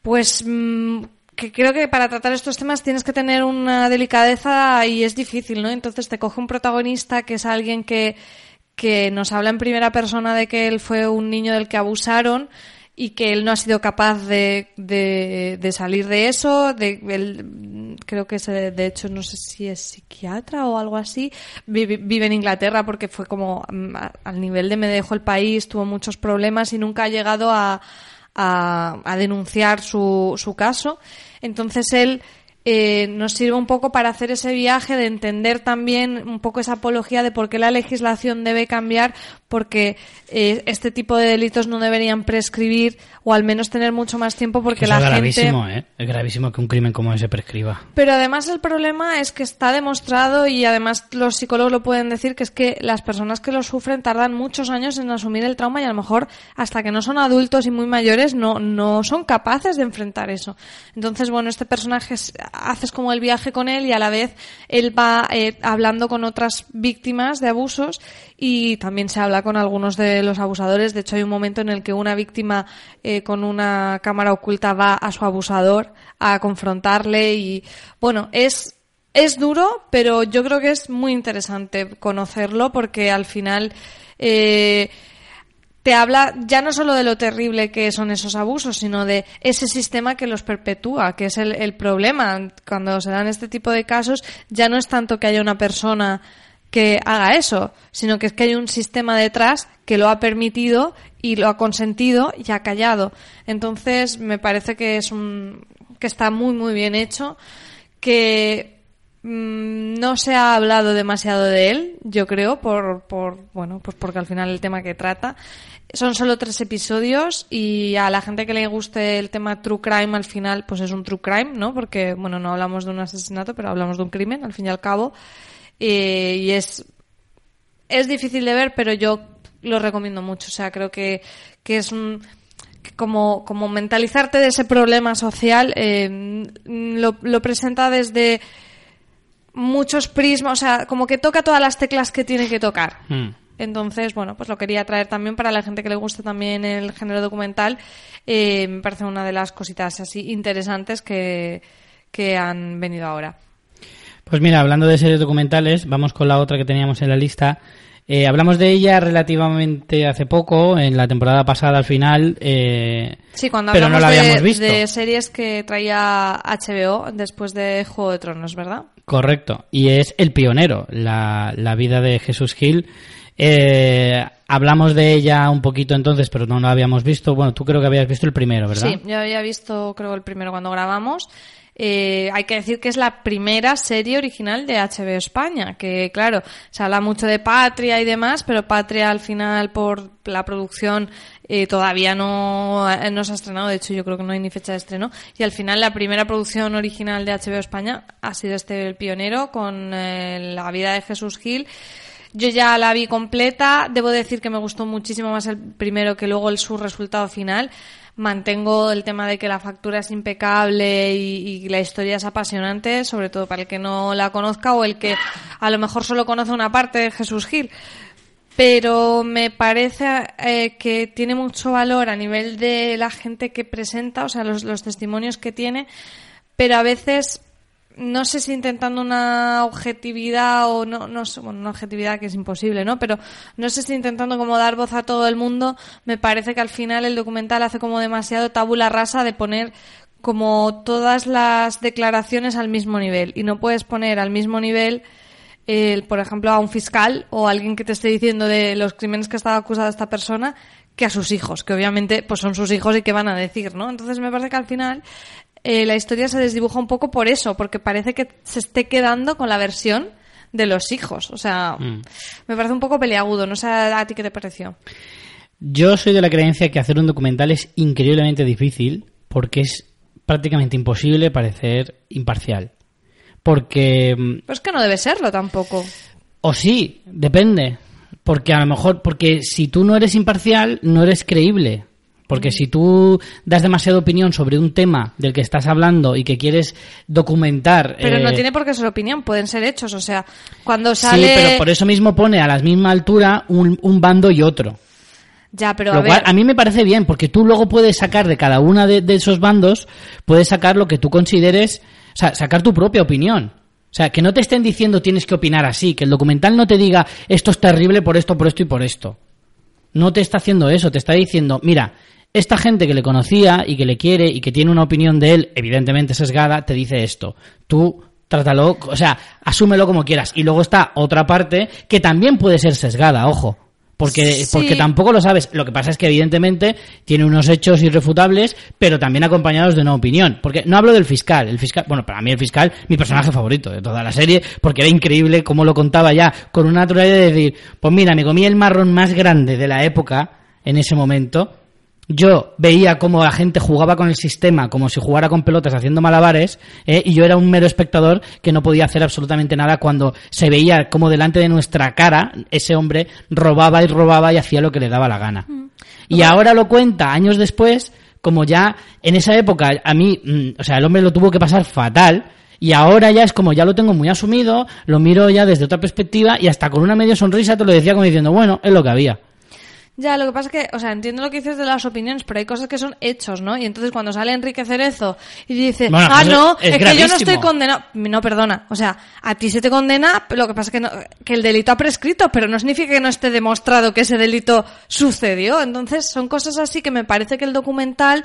pues mm, que creo que para tratar estos temas tienes que tener una delicadeza y es difícil, ¿no? Entonces te coge un protagonista que es alguien que, que nos habla en primera persona de que él fue un niño del que abusaron y que él no ha sido capaz de, de, salir de eso. De, él, creo que es, de hecho, no sé si es psiquiatra o algo así. Vive, vive, en Inglaterra porque fue como mm, al nivel de me dejó el país, tuvo muchos problemas y nunca ha llegado a, a, a denunciar su, su caso. Entonces él eh, nos sirve un poco para hacer ese viaje de entender también un poco esa apología de por qué la legislación debe cambiar, porque eh, este tipo de delitos no deberían prescribir o al menos tener mucho más tiempo porque la es gente... gravísimo, ¿eh? Es gravísimo que un crimen como ese prescriba. Pero además el problema es que está demostrado y además los psicólogos lo pueden decir que es que las personas que lo sufren tardan muchos años en asumir el trauma y a lo mejor hasta que no son adultos y muy mayores no, no son capaces de enfrentar eso. Entonces, bueno, este personaje haces como el viaje con él y a la vez él va eh, hablando con otras víctimas de abusos y también se habla con algunos de los abusadores. De hecho, hay un momento en el que una víctima eh, con una cámara oculta va a su abusador a confrontarle y bueno, es es duro, pero yo creo que es muy interesante conocerlo porque al final eh, te habla ya no solo de lo terrible que son esos abusos, sino de ese sistema que los perpetúa, que es el, problema. Cuando se dan este tipo de casos, ya no es tanto que haya una persona que haga eso, sino que es que hay un sistema detrás que lo ha permitido y lo ha consentido y ha callado. Entonces, me parece que es un que está muy muy bien hecho, que no se ha hablado demasiado de él, yo creo, por, por bueno, pues porque al final el tema que trata son solo tres episodios y a la gente que le guste el tema true crime al final, pues es un true crime, ¿no? Porque, bueno, no hablamos de un asesinato, pero hablamos de un crimen, al fin y al cabo. y es, es difícil de ver, pero yo lo recomiendo mucho. O sea, creo que, que es un, como, como mentalizarte de ese problema social, eh, lo, lo presenta desde muchos prismas, o sea, como que toca todas las teclas que tiene que tocar. Hmm. Entonces, bueno, pues lo quería traer también para la gente que le guste también el género documental. Eh, me parece una de las cositas así interesantes que, que han venido ahora. Pues mira, hablando de series documentales, vamos con la otra que teníamos en la lista. Eh, hablamos de ella relativamente hace poco, en la temporada pasada al final. Eh, sí, cuando pero no la habíamos de, visto. de series que traía HBO después de Juego de Tronos, ¿verdad? Correcto. Y es El Pionero, la, la vida de Jesús Gil. Eh, hablamos de ella un poquito entonces, pero no la habíamos visto. Bueno, tú creo que habías visto el primero, ¿verdad? Sí, yo había visto, creo, el primero cuando grabamos. Eh, hay que decir que es la primera serie original de HBO España, que claro, se habla mucho de Patria y demás, pero Patria al final por la producción eh, todavía no, no se ha estrenado, de hecho yo creo que no hay ni fecha de estreno, y al final la primera producción original de HBO España ha sido este Pionero con la vida de Jesús Gil. Yo ya la vi completa. Debo decir que me gustó muchísimo más el primero que luego el su resultado final. Mantengo el tema de que la factura es impecable y, la historia es apasionante, sobre todo para el que no la conozca o el que a lo mejor solo conoce una parte de Jesús Gil. Pero me parece eh, que tiene mucho valor a nivel de la gente que presenta, o sea, los, los testimonios que tiene, pero a veces no sé si intentando una objetividad o no, no sé, bueno, una objetividad que es imposible, ¿no? Pero no sé si intentando como dar voz a todo el mundo, me parece que al final el documental hace como demasiado tabula rasa de poner como todas las declaraciones al mismo nivel y no puedes poner al mismo nivel el, por ejemplo, a un fiscal o a alguien que te esté diciendo de los crímenes que estaba acusada esta persona que a sus hijos, que obviamente pues son sus hijos y que van a decir, ¿no? Entonces me parece que al final eh, la historia se desdibuja un poco por eso, porque parece que se esté quedando con la versión de los hijos. O sea, Mm. me parece un poco peleagudo. No sé a ti qué te pareció. Yo soy de la creencia que hacer un documental es increíblemente difícil porque es prácticamente imposible parecer imparcial. Porque mm, Pero es que no debe serlo tampoco. O sí, depende. Porque a lo mejor, porque si tú no eres imparcial, no eres creíble. Porque si tú das demasiada opinión sobre un tema del que estás hablando y que quieres documentar. Pero no eh, tiene por qué ser opinión, pueden ser hechos. O sea, cuando Sí, sale. pero por eso mismo pone a la misma altura un, un bando y otro. Ya, pero Lo a cual ver. a mí me parece bien, porque tú luego puedes sacar de cada de, de esos bandos, puedes sacar lo que tú consideres, o sea, sacar tu propia opinión. O sea, que no te estén diciendo tienes que opinar así, que el documental no te diga esto es terrible por esto, por esto y por esto. No te está haciendo eso, te está diciendo, mira, esta gente que le conocía y que le quiere y que tiene una opinión de él, evidentemente sesgada, te dice esto. Tú trátalo, o sea, asúmelo como quieras. Y luego está otra parte que también puede ser sesgada, ojo. Porque, Sí. porque tampoco lo sabes. Lo que pasa es que evidentemente tiene unos hechos irrefutables, pero también acompañados de una opinión. Porque no hablo del fiscal. El fiscal, bueno, para mí el fiscal, mi personaje favorito de toda la serie, porque era increíble cómo lo contaba ya con una naturalidad de decir, pues mira, me comí el marrón más grande de la época en ese momento. Yo veía cómo la gente jugaba con el sistema como si jugara con pelotas haciendo malabares ¿eh? y yo era un mero espectador que no podía hacer absolutamente nada cuando se veía como delante de nuestra cara ese hombre robaba y robaba y hacía lo que le daba la gana. Y ahora lo cuenta años después como ya en esa época a mí, mm, o sea, el hombre lo tuvo que pasar fatal y ahora ya es como ya lo tengo muy asumido, lo miro ya desde otra perspectiva y hasta con una media sonrisa te lo decía como diciendo, bueno, es lo que había. Ya, lo que pasa es que, o sea, entiendo lo que dices de las opiniones, pero hay cosas que son hechos, ¿no? Y entonces cuando sale Enrique Cerezo y dice, Bueno, ah, no, es es, que yo no estoy condenado. No, perdona. O sea, a ti se te condena, lo que pasa es que, no- que el delito ha prescrito, pero no significa que no esté demostrado que ese delito sucedió. Entonces, son cosas así que me parece que el documental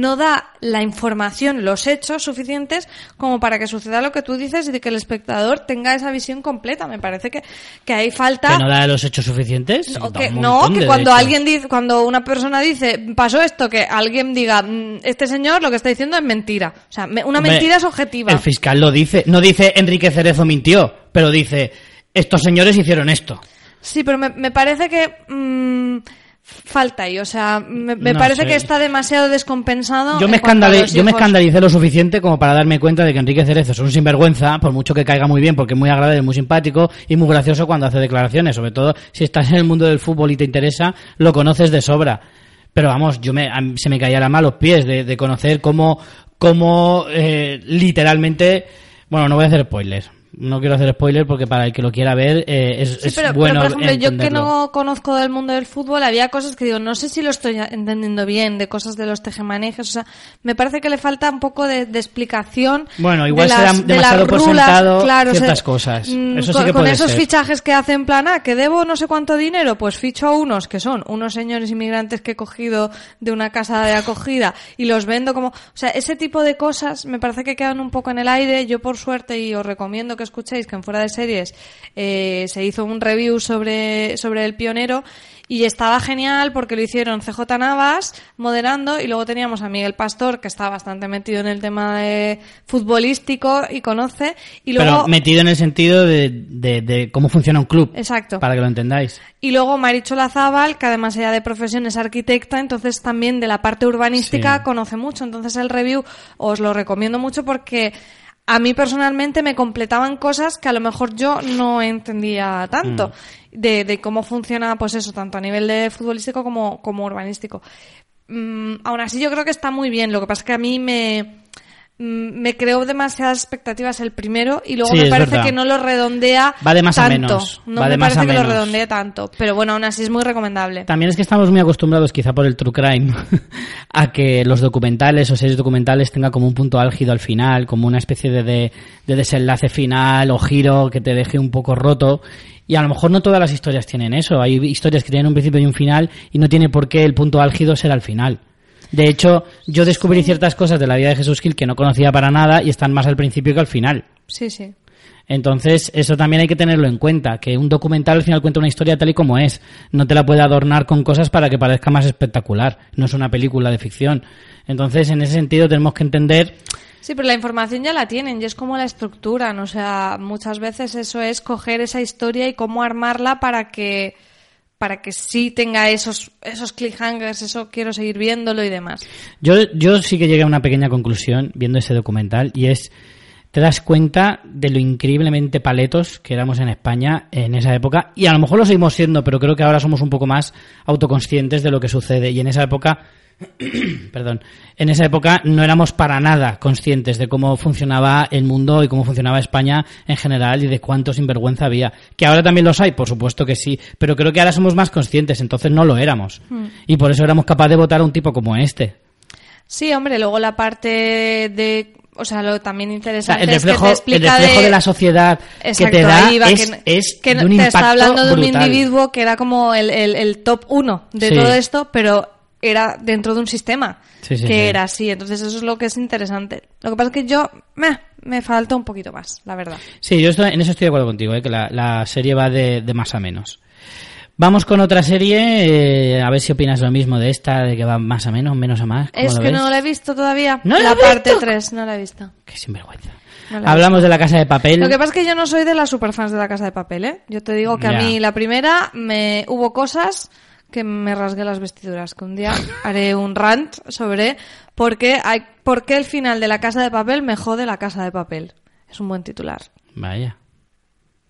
no da la información, los hechos suficientes como para que suceda lo que tú dices y de que el espectador tenga esa visión completa. Me parece que, que hay falta... ¿Que no da los hechos suficientes? No, que, no, cuando alguien dice, cuando una persona dice, pasó esto, que alguien diga, "Mm, este señor lo que está diciendo es mentira. O sea, una Hombre, mentira es objetiva. El fiscal lo dice. No dice Enrique Cerezo mintió, pero dice estos señores hicieron esto. Sí, pero me, me parece que mm, falta ahí. O sea, me, me No parece sé. que está demasiado descompensado. Yo me, yo me escandalicé lo suficiente como para darme cuenta de que Enrique Cerezo es un sinvergüenza, por mucho que caiga muy bien, porque es muy agradable, muy simpático y muy gracioso cuando hace declaraciones. Sobre todo si estás en el mundo del fútbol y te interesa, lo conoces de sobra. Pero vamos, yo me, se me caía la mano a los pies de, de conocer cómo, cómo eh, literalmente... Bueno, no voy a hacer spoilers. No quiero hacer spoilers porque para el que lo quiera ver eh, es, Sí, es pero, pero, bueno por ejemplo, yo que no conozco del mundo del fútbol, había cosas que digo, no sé si lo estoy entendiendo bien, de cosas de los tejemanejes, o sea, me parece que le falta un poco de, de explicación. Bueno, igual de se las- dan de demasiado las por rulas, sentado claro, o sea, ciertas cosas. mm, sí con, que con puede esos ser. fichajes que hacen plan, ah, que debo no sé cuánto dinero, pues ficho a unos que son unos señores inmigrantes que he cogido de una casa de acogida y los vendo como, o sea, ese tipo de cosas me parece que quedan un poco en el aire. Yo por suerte y os recomiendo que escuchéis que en fuera de series eh, se hizo un review sobre sobre el pionero y estaba genial porque lo hicieron CJ Navas moderando y luego teníamos a Miguel Pastor que está bastante metido en el tema de futbolístico y conoce y luego Pero metido en el sentido de, de- de cómo funciona un club. Exacto. Para que lo entendáis. Y luego Maricho Lazábal, que además ella de profesión es arquitecta, entonces también de la parte urbanística Sí. conoce mucho. Entonces el review os lo recomiendo mucho porque a mí personalmente me completaban cosas que a lo mejor yo no entendía tanto de, de cómo funciona, pues eso, tanto a nivel de futbolístico como, como urbanístico. Mm, aún así yo creo que está muy bien. Lo que pasa es que a mí me mm, me creó demasiadas expectativas el primero y luego Sí, me parece que no lo redondea Va de más a tanto. menos, No va me de más parece a que lo menos. redondee tanto. Pero bueno, aún así es muy recomendable. También es que estamos muy acostumbrados, quizá por el true crime, a que los documentales o series documentales tengan como un punto álgido al final, como una especie de, de- de desenlace final o giro que te deje un poco roto. Y a lo mejor no todas las historias tienen eso. Hay historias que tienen un principio y un final y no tiene por qué el punto álgido ser al final. De hecho, yo descubrí ciertas cosas de la vida de Jesús Gil que no conocía para nada y están más al principio que al final. Sí, sí. Entonces, eso también hay que tenerlo en cuenta, que un documental al final cuenta una historia tal y como es. No te la puede adornar con cosas para que parezca más espectacular. No es una película de ficción. Entonces, en ese sentido, tenemos que entender Sí, pero la información ya la tienen y es como la estructuran. O sea, muchas veces eso es coger esa historia y cómo armarla para que para que sí tenga esos esos cliffhangers, eso quiero seguir viéndolo y demás. Yo, yo sí que llegué a una pequeña conclusión viendo ese documental y es, te das cuenta de lo increíblemente paletos que éramos en España en esa época y a lo mejor lo seguimos siendo, pero creo que ahora somos un poco más autoconscientes de lo que sucede y en esa época, perdón, en esa época no éramos para nada conscientes de cómo funcionaba el mundo y cómo funcionaba España en general y de cuánto sinvergüenza había. Que ahora también los hay, por supuesto que sí, pero creo que ahora somos más conscientes, entonces no lo éramos. Y por eso éramos capaces de votar a un tipo como este. Sí, hombre, luego la parte de o sea, lo también O sea, interesante el es que reflejo, te el reflejo de... la sociedad Exacto, que te da va, es, que, es que de un te impacto está hablando de un individuo que era como el, el, el top uno de Sí. todo esto, pero era dentro de un sistema Sí, sí, que sí. era así. Entonces eso es lo que es interesante. Lo que pasa es que yo meh, me falta un poquito más, la verdad. Sí, yo estoy- en eso estoy de acuerdo contigo, ¿eh? que la, la serie va de, de más a menos. Vamos con otra serie, eh, a ver si opinas lo mismo de esta, de que va más a menos, menos a más. ¿cómo Es que ves? no la he visto todavía. ¿No la la parte visto? 3 no la he visto. Qué sinvergüenza. No Hablamos de la casa de papel. Lo que pasa es que yo no soy de las superfans de la Casa de Papel, ¿eh? Yo te digo que Ya. a mí la primera me hubo cosas que me rasgué las vestiduras, que un día haré un rant sobre por qué, hay, por qué el final de la Casa de Papel me jode la Casa de Papel. Es un buen titular. Vaya.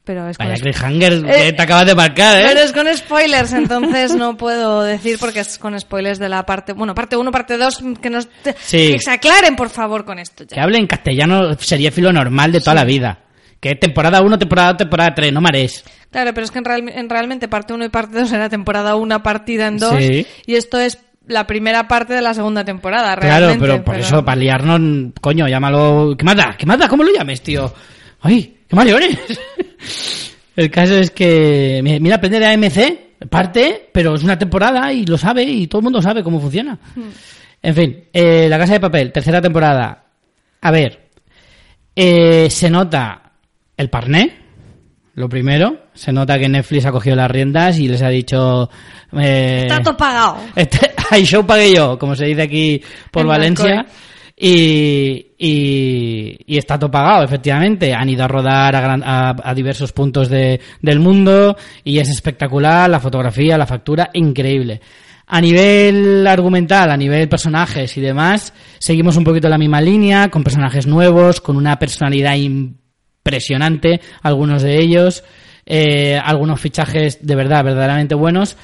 Pero es con, Vaya cliffhanger Eh, que te acabas de marcar, ¿eh? pero es con spoilers, entonces no puedo decir porque es con spoilers de la parte, bueno, parte 1, parte 2, que nos Sí. que se aclaren por favor con esto ya. Que hable en castellano sería filo normal de toda la vida. Que temporada 1, temporada 2, temporada 3, no marees. Claro, pero es que en, real- en realmente parte 1 y parte 2 era temporada 1 partida en 2 Sí. y esto es la primera parte de la segunda temporada, Claro, realmente. pero por eso, para liarnos, coño, llámalo... ¿Qué más da? ¿Qué más da? ¿Cómo lo llames, tío? ¡Ay! ¡Qué mariones! El caso es que, mi- mira, aprende de AMC, parte, pero es una temporada y lo sabe y todo el mundo sabe cómo funciona. En fin, eh, La Casa de Papel, tercera temporada. A ver, eh, se nota el parné, lo primero. Se nota que Netflix ha cogido las riendas y les ha dicho... eh, Está todo pagado. este, hay show pagué yo, como se dice aquí por En Valencia. Y, y, y está todo pagado, efectivamente. Han ido a rodar a, gran- a- a diversos puntos de- del mundo y es espectacular, la fotografía, la factura, increíble. A nivel argumental, a nivel personajes y demás, seguimos un poquito la misma línea, con personajes nuevos, con una personalidad impresionante, algunos de ellos, eh, algunos fichajes de verdad, verdaderamente buenos.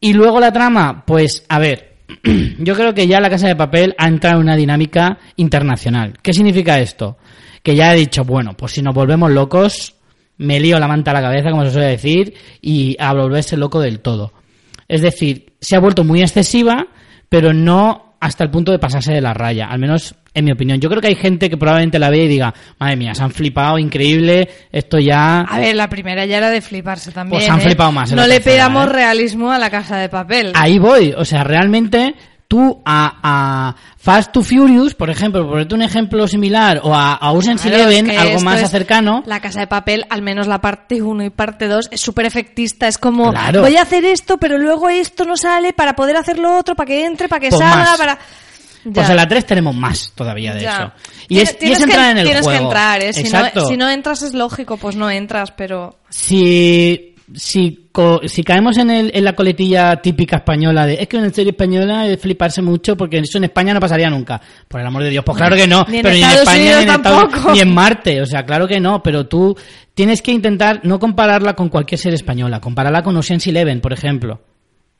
Y luego la trama, pues a ver, yo creo que ya la Casa de Papel ha entrado en una dinámica internacional. ¿Qué significa esto? Que ya he dicho, bueno, pues si nos volvemos locos, me lío la manta a la cabeza, como se suele decir, y a volverse loco del todo. Es decir, se ha vuelto muy excesiva, pero no hasta el punto de pasarse de la raya, al menos en mi opinión. Yo creo que hay gente que probablemente la vea y diga, madre mía, se han flipado, increíble, esto ya... A ver, la primera ya era de fliparse también. Pues han ¿eh? flipado más No le tercera, pidamos ¿eh? realismo a la Casa de Papel. Ahí voy, o sea, realmente tú a, a Fast to Furious, por ejemplo, por ponerte un ejemplo similar, o a, a Ocean's Claro, Eleven, es que algo más es- cercano, La Casa de Papel, al menos la parte 1 y parte 2, es súper efectista. Es como, Claro. voy a hacer esto, pero luego esto no sale para poder hacer lo otro, para que entre, para que Pues salga, más. para... pues en la 3 tenemos más todavía de Ya. eso. Y Tienes- es, y tienes es entrar que, en el Tienes juego. que entrar, ¿eh? Si no, si no entras es lógico, pues no entras, pero... si, si, co- si caemos en, el, en la coletilla típica española de es que en la serie española es fliparse mucho porque eso en España no pasaría nunca. Por el amor de Dios, pues claro que no. Ni pero ni en España, ni en, Estados- ni en Marte. O sea, claro que no. Pero tú tienes que intentar no compararla con cualquier serie española. Compararla con Ocean's Eleven, por ejemplo.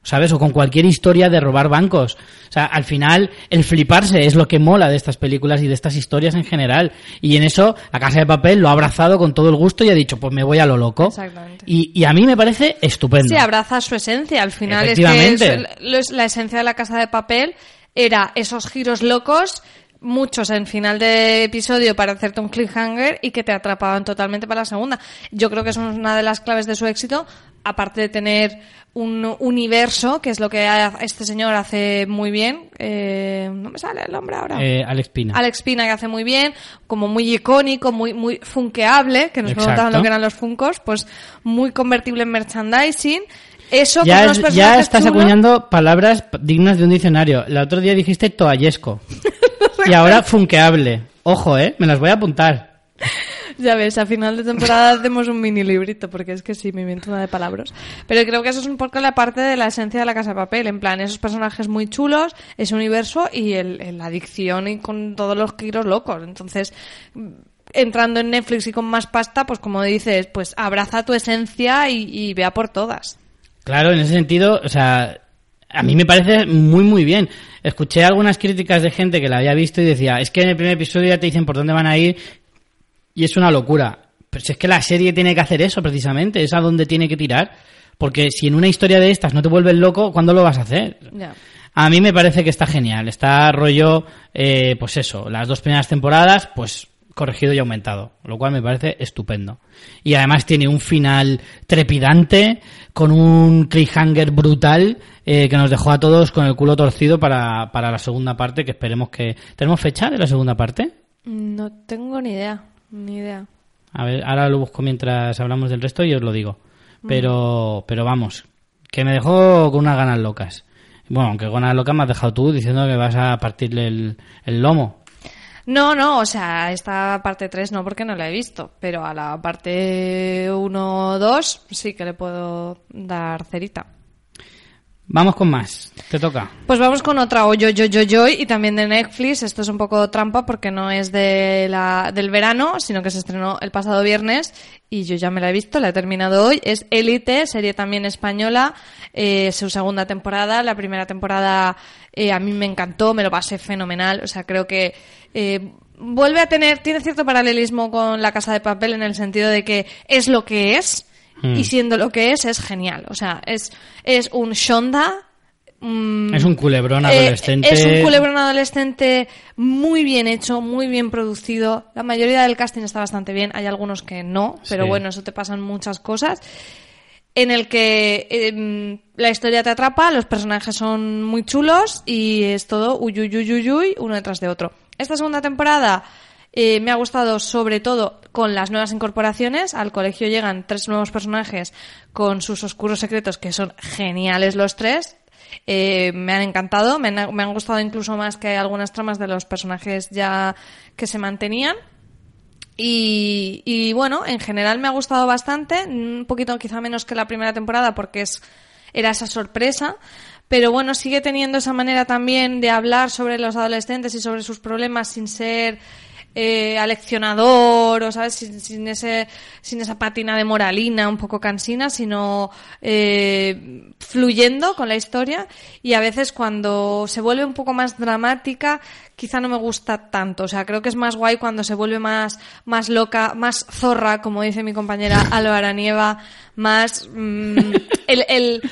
¿Sabes? O con cualquier historia de robar bancos. O sea, al final, el fliparse es lo que mola de estas películas y de estas historias en general. Y en eso, La Casa de Papel lo ha abrazado con todo el gusto y ha dicho, pues me voy a lo loco. Exactamente. Y, y a mí me parece estupendo. Sí, abraza su esencia. Al final es que Efectivamente. es- lo es- la esencia de la casa de papel era esos giros locos, muchos en final de episodio para hacerte un cliffhanger y que te atrapaban totalmente para la segunda. Yo creo que eso es una de las claves de su éxito, aparte de tener un universo, que es lo que este señor hace muy bien. Eh, no me sale el nombre ahora. Eh, Alex Pina. Alex Pina que hace muy bien, como muy icónico, muy muy funkeable, que nos preguntaban lo que eran los funcos, pues muy convertible en merchandising. Eso ya, es- ya estás acuñando palabras dignas de un diccionario. El otro día dijiste toallesco. y ahora funkeable. Ojo, ¿eh? Me las voy a apuntar. Ya ves, a final de temporada hacemos un mini librito, porque es que sí, me invento una de palabras. Pero creo que eso es un poco la parte de la esencia de la Casa de Papel, en plan, esos personajes muy chulos, ese universo y el, la adicción y con todos los giros locos. Entonces, entrando en Netflix y con más pasta, pues como dices, pues abraza tu esencia y, y vea por todas. Claro, en ese sentido, o sea, a mí me parece muy, muy bien. Escuché algunas críticas de gente que la había visto y decía, es que en el primer episodio ya te dicen por dónde van a ir y es una locura. Pero si es que la serie tiene que hacer eso precisamente, es a donde tiene que tirar. Porque si en una historia de estas no te vuelves loco, ¿cuándo lo vas a hacer? A mí me parece que está genial. Está rollo, eh, pues eso, las dos primeras temporadas, pues corregido y aumentado, lo cual me parece estupendo. Y además tiene un final trepidante, con un cliffhanger brutal, eh, que nos dejó a todos con el culo torcido para, para la segunda parte, que esperemos que... ¿Tenemos fecha de la segunda parte? No tengo ni idea, ni idea. A ver, ahora lo busco mientras hablamos del resto y os lo digo. Pero, pero vamos, que me dejó con unas ganas locas. Bueno, aunque con unas locas me has dejado tú diciendo que vas a partirle el, el lomo. No, no, o sea, esta parte 3 no porque no la he visto, pero a la parte 1 2 sí que le puedo dar cerita. Vamos con más. Te toca. Pues vamos con otra o yo yo yo y también de Netflix. Esto es un poco trampa porque no es de la, del verano, sino que se estrenó el pasado viernes y yo ya me la he visto, la he terminado hoy. Es Élite, serie también española, eh, su segunda temporada. La primera temporada eh, a mí me encantó, me lo pasé fenomenal. O sea, creo que eh, vuelve a tener, tiene cierto paralelismo con La Casa de Papel en el sentido de que es lo que es. Mm. Y siendo lo que es, es genial. O sea, es, es un Shonda, mm, Es un culebrón eh, adolescente. es un culebrón adolescente muy bien hecho, muy bien producido. La mayoría del casting está bastante bien. Hay algunos que no, pero Sí. bueno, eso te pasan muchas cosas. En el que em, la historia te atrapa, los personajes son muy chulos y es todo uyuyuyuyuy uno detrás de otro. Esta segunda temporada eh, me ha gustado sobre todo con las nuevas incorporaciones. Al colegio llegan tres nuevos personajes con sus oscuros secretos que son geniales los tres. Eh, me han encantado, me han, me han gustado incluso más que algunas tramas de los personajes ya que se mantenían. Y, y bueno, en general me ha gustado bastante, un poquito quizá menos que la primera temporada porque es, era esa sorpresa, pero bueno, sigue teniendo esa manera también de hablar sobre los adolescentes y sobre sus problemas sin ser eh, aleccionador o sabes sin, sin ese sin esa patina de moralina un poco cansina sino eh, fluyendo con la historia. Y a veces cuando se vuelve un poco más dramática quizá no me gusta tanto. O sea creo que es más guay cuando se vuelve más más loca más zorra como dice mi compañera Alba Aranieva más mm, el, el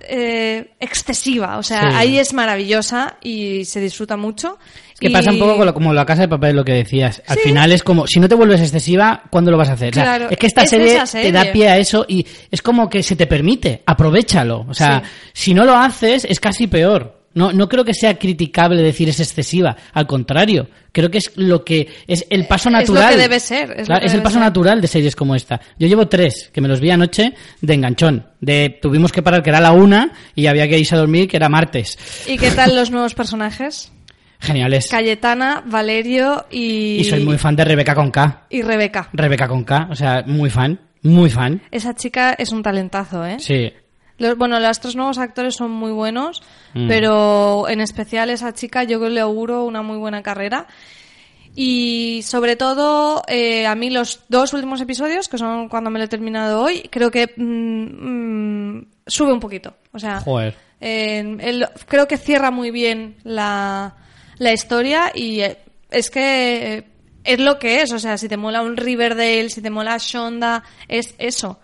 eh, excesiva. O sea Sí. ahí es maravillosa y se disfruta mucho Es que pasa un poco con lo- como la casa de papel, lo que decías. Al Sí. final es como, si no te vuelves excesiva, ¿cuándo lo vas a hacer? O sea, Claro, es que esta es serie, te da pie a eso y es como que se te permite, aprovechalo. O sea, Sí. si no lo haces, es casi peor. No, no creo que sea criticable decir es excesiva. Al contrario, creo que es lo que es el paso Es lo natural. que debe ser, es lo Claro, que es el paso ser. natural de series como esta. Yo llevo tres, que me los vi anoche de enganchón. De tuvimos que parar que era la una y había que irse a dormir que era martes. ¿Y qué tal los nuevos personajes? Geniales. Cayetana, Valerio y... Y soy muy fan de Rebeca con K. Y Rebeca. Rebeca con K, o sea, muy fan, muy fan. Esa chica es un talentazo, ¿eh? Sí. Los- bueno, los tres nuevos actores son muy buenos, Mm. pero en especial esa chica yo le auguro una muy buena carrera. Y sobre todo, eh, a mí los dos últimos episodios, que son cuando me lo he terminado hoy, creo que mm, mm, sube un poquito. O sea, Joder. eh, él- creo que cierra muy bien la, la historia y eh, es que eh, es lo que es. O sea, si te mola un Riverdale, si te mola Shonda, es eso.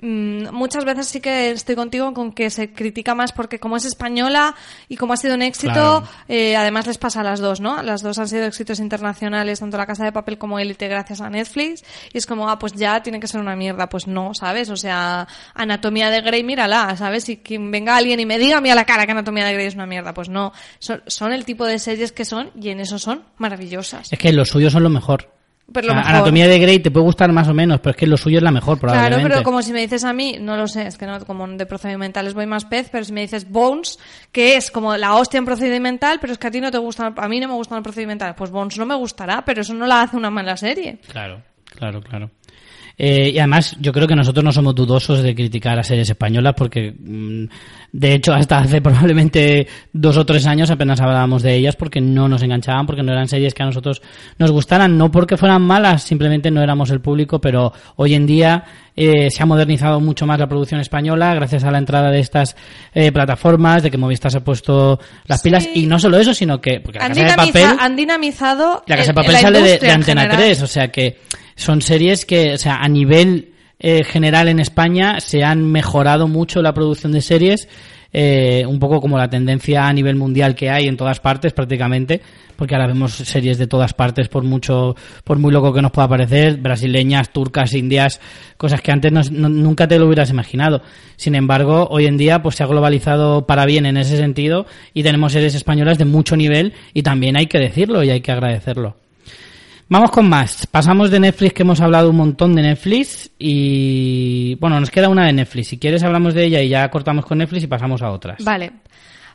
Mm, muchas veces sí que estoy contigo con que se critica más porque como es española y como ha sido un éxito, Claro. eh, además les pasa a las dos, ¿no? Las dos han sido éxitos internacionales, tanto La Casa de Papel como Élite, gracias a Netflix. Y es como, ah, pues ya tiene que ser una mierda. Pues no, ¿sabes? O sea, Anatomía de Grey, mírala, ¿sabes? Y que venga alguien y me diga a mí a la cara que Anatomía de Grey es una mierda. Pues no. Son, son el tipo de series que son y en eso son maravillosas. Es que los suyos son lo mejor. Pero lo O sea, mejor. Anatomía de Grey te puede gustar más o menos, pero es que lo suyo es la mejor, Claro, probablemente. pero como si me dices a mí, no lo sé, es que no, como de procedimentales voy más pez, pero si me dices Bones, que es como la hostia en procedimental, pero es que a ti no te gusta, a mí no me gustan los procedimentales, pues Bones no me gustará, pero eso no la hace una mala serie. Claro, claro, claro. Eh, y además, yo creo que nosotros no somos dudosos de criticar a series españolas porque, mm, de hecho, hasta hace probablemente dos o tres años apenas hablábamos de ellas porque no nos enganchaban, porque no eran series que a nosotros nos gustaran, no porque fueran malas, simplemente no éramos el público, pero hoy en día eh, se ha modernizado mucho más la producción española gracias a la entrada de estas eh, plataformas, de que Movistar se ha puesto las Sí. pilas y no solo eso, sino que porque la Han, Casa de Papel han dinamizado la Casa de el- Papel sale de, Antena general. 3, o sea que son series que, o sea, a nivel eh, general en España se han mejorado mucho la producción de series, eh, un poco como la tendencia a nivel mundial que hay en todas partes prácticamente, porque ahora vemos series de todas partes por mucho, por muy loco que nos pueda parecer, brasileñas, turcas, indias, cosas que antes nunca te lo hubieras imaginado. Sin embargo, hoy en día pues se ha globalizado para bien en ese sentido y tenemos series españolas de mucho nivel y también hay que decirlo y hay que agradecerlo. Vamos con más. Pasamos de Netflix, que hemos hablado un montón de Netflix. Y bueno, nos queda una de Netflix. Si quieres, hablamos de ella y ya cortamos con Netflix y pasamos a otras. Vale.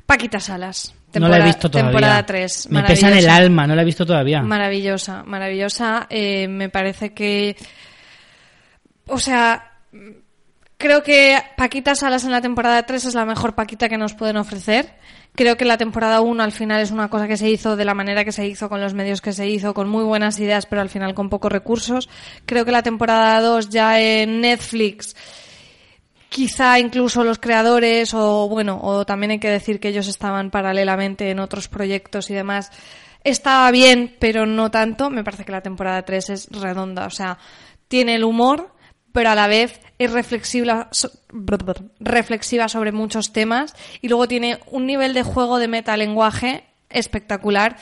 Paquita Salas. no la he visto todavía. Temporada 3. Me pesa en el alma, no la he visto todavía. Maravillosa, maravillosa. Eh, me parece que. O sea. Creo que Paquita Salas en la temporada 3 es la mejor Paquita que nos pueden ofrecer. Creo que la temporada 1 al final es una cosa que se hizo de la manera que se hizo, con los medios que se hizo, con muy buenas ideas, pero al final con pocos recursos. Creo que la temporada 2 ya en Netflix quizá incluso los creadores o bueno, o también hay que decir que ellos estaban paralelamente en otros proyectos y demás. Estaba bien, pero no tanto. Me parece que la temporada 3 es redonda, o sea, tiene el humor, pero a la vez es reflexiva, so- reflexiva sobre muchos temas y luego tiene un nivel de juego de metalenguaje espectacular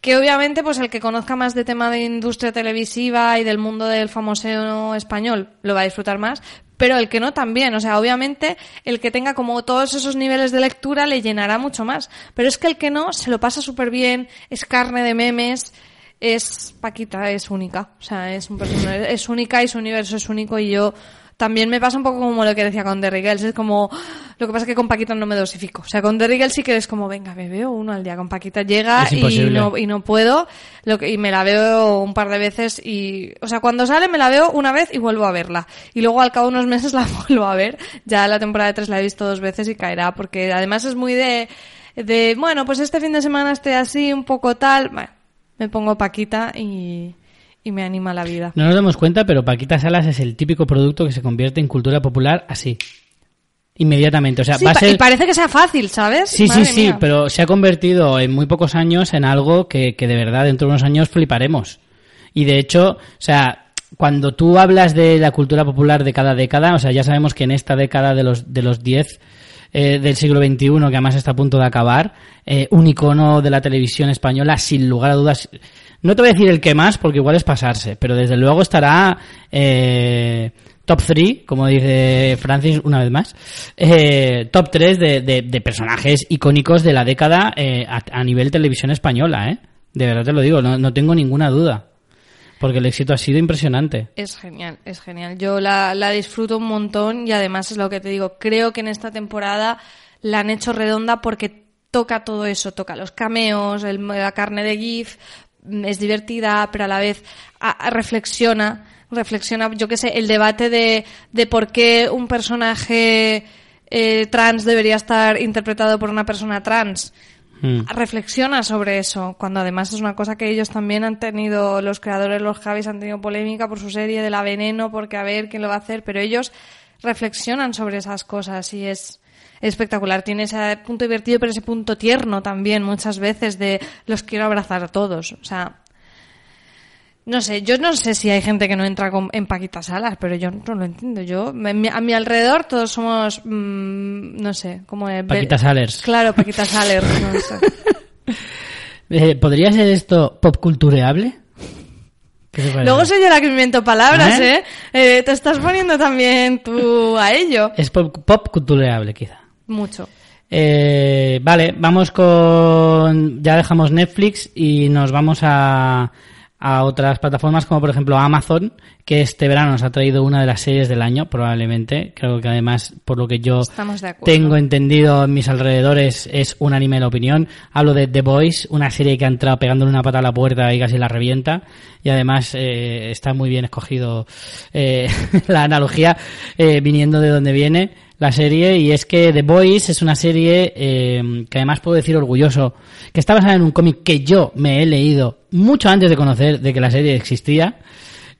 que obviamente pues el que conozca más de tema de industria televisiva y del mundo del famoseo español lo va a disfrutar más, pero el que no también, o sea, obviamente el que tenga como todos esos niveles de lectura le llenará mucho más, pero es que el que no se lo pasa súper bien, es carne de memes, es Paquita, es única, o sea, es un personaje, es única y su universo es único y yo también me pasa un poco como lo que decía con Derry Girls, es como, lo que pasa es que con Paquita no me dosifico, o sea, con Derry Girls sí que es como, venga, me veo uno al día, con Paquita llega y no, y no puedo, lo que, y me la veo un par de veces y, o sea, cuando sale me la veo una vez y vuelvo a verla, y luego al cabo de unos meses la vuelvo a ver, ya la temporada 3 la he visto dos veces y caerá, porque además es muy de, de, bueno, pues este fin de semana estoy así, un poco tal, bueno, me pongo Paquita y, y me anima la vida. No nos damos cuenta, pero Paquita Salas es el típico producto que se convierte en cultura popular así. Inmediatamente. O sea, Sí, va a pa- ser... Y parece que sea fácil, ¿sabes? Sí, Madre sí, sí, mía. pero se ha convertido en muy pocos años en algo que, que de verdad dentro de unos años fliparemos. Y de hecho, o sea, cuando tú hablas de la cultura popular de cada década, o sea, ya sabemos que en esta década de los de los 10 eh, del siglo XXI, que además está a punto de acabar, eh, un icono de la televisión española, sin lugar a dudas, no te voy a decir el que más, porque igual es pasarse, pero desde luego estará eh, top 3, como dice Francis una vez más, eh, top 3 de, de- de personajes icónicos de la década eh, a, a nivel televisión española, ¿eh? De verdad te lo digo, no, no tengo ninguna duda. Porque el éxito ha sido impresionante. Es genial, es genial. Yo la, la disfruto un montón y además es lo que te digo. Creo que en esta temporada la han hecho redonda porque toca todo eso. Toca los cameos, el- la carne de GIF, mm, es divertida, pero a la vez reflexiona. Reflexiona, yo qué sé, el debate de, de por qué un personaje eh, trans debería estar interpretado por una persona trans. Mm. reflexiona sobre eso, cuando además es una cosa que ellos también han tenido, los creadores, los Javis, han tenido polémica por su serie de la veneno, porque a ver quién lo va a hacer, pero ellos reflexionan sobre esas cosas y es espectacular. Tiene ese punto divertido, pero ese punto tierno también, muchas veces, de los quiero abrazar a todos. O sea, no sé, yo no sé si hay gente que no entra con- en Paquita Salas, pero yo no lo entiendo. Yo, me- mi- a mi alrededor todos somos, mm, no sé, como es. Paquita Salers. Claro, Paquita Salers, no sé. Eh, ¿Podría ser esto pop cultureable? ¿Qué te parece? Luego soy yo la que invento palabras, ¿Eh? ¿eh? Eh, Te estás poniendo también tú a ello. Es pop, pop cultureable, quizá. Mucho. Eh, vale, vamos con. Ya dejamos Netflix y nos vamos a, a otras plataformas como por ejemplo Amazon, que este verano nos ha traído una de las series del año, probablemente. Creo que además, por lo que yo tengo entendido en mis alrededores, es unánime la opinión. Hablo de The Boys, una serie que ha entrado pegándole una pata a la puerta y casi la revienta. Y además eh, está muy bien escogido eh, la analogía eh, viniendo de donde viene la serie. Y es que The Boys es una serie eh, que además puedo decir orgulloso, que está basada en un cómic que yo me he leído mucho antes de conocer de que la serie existía.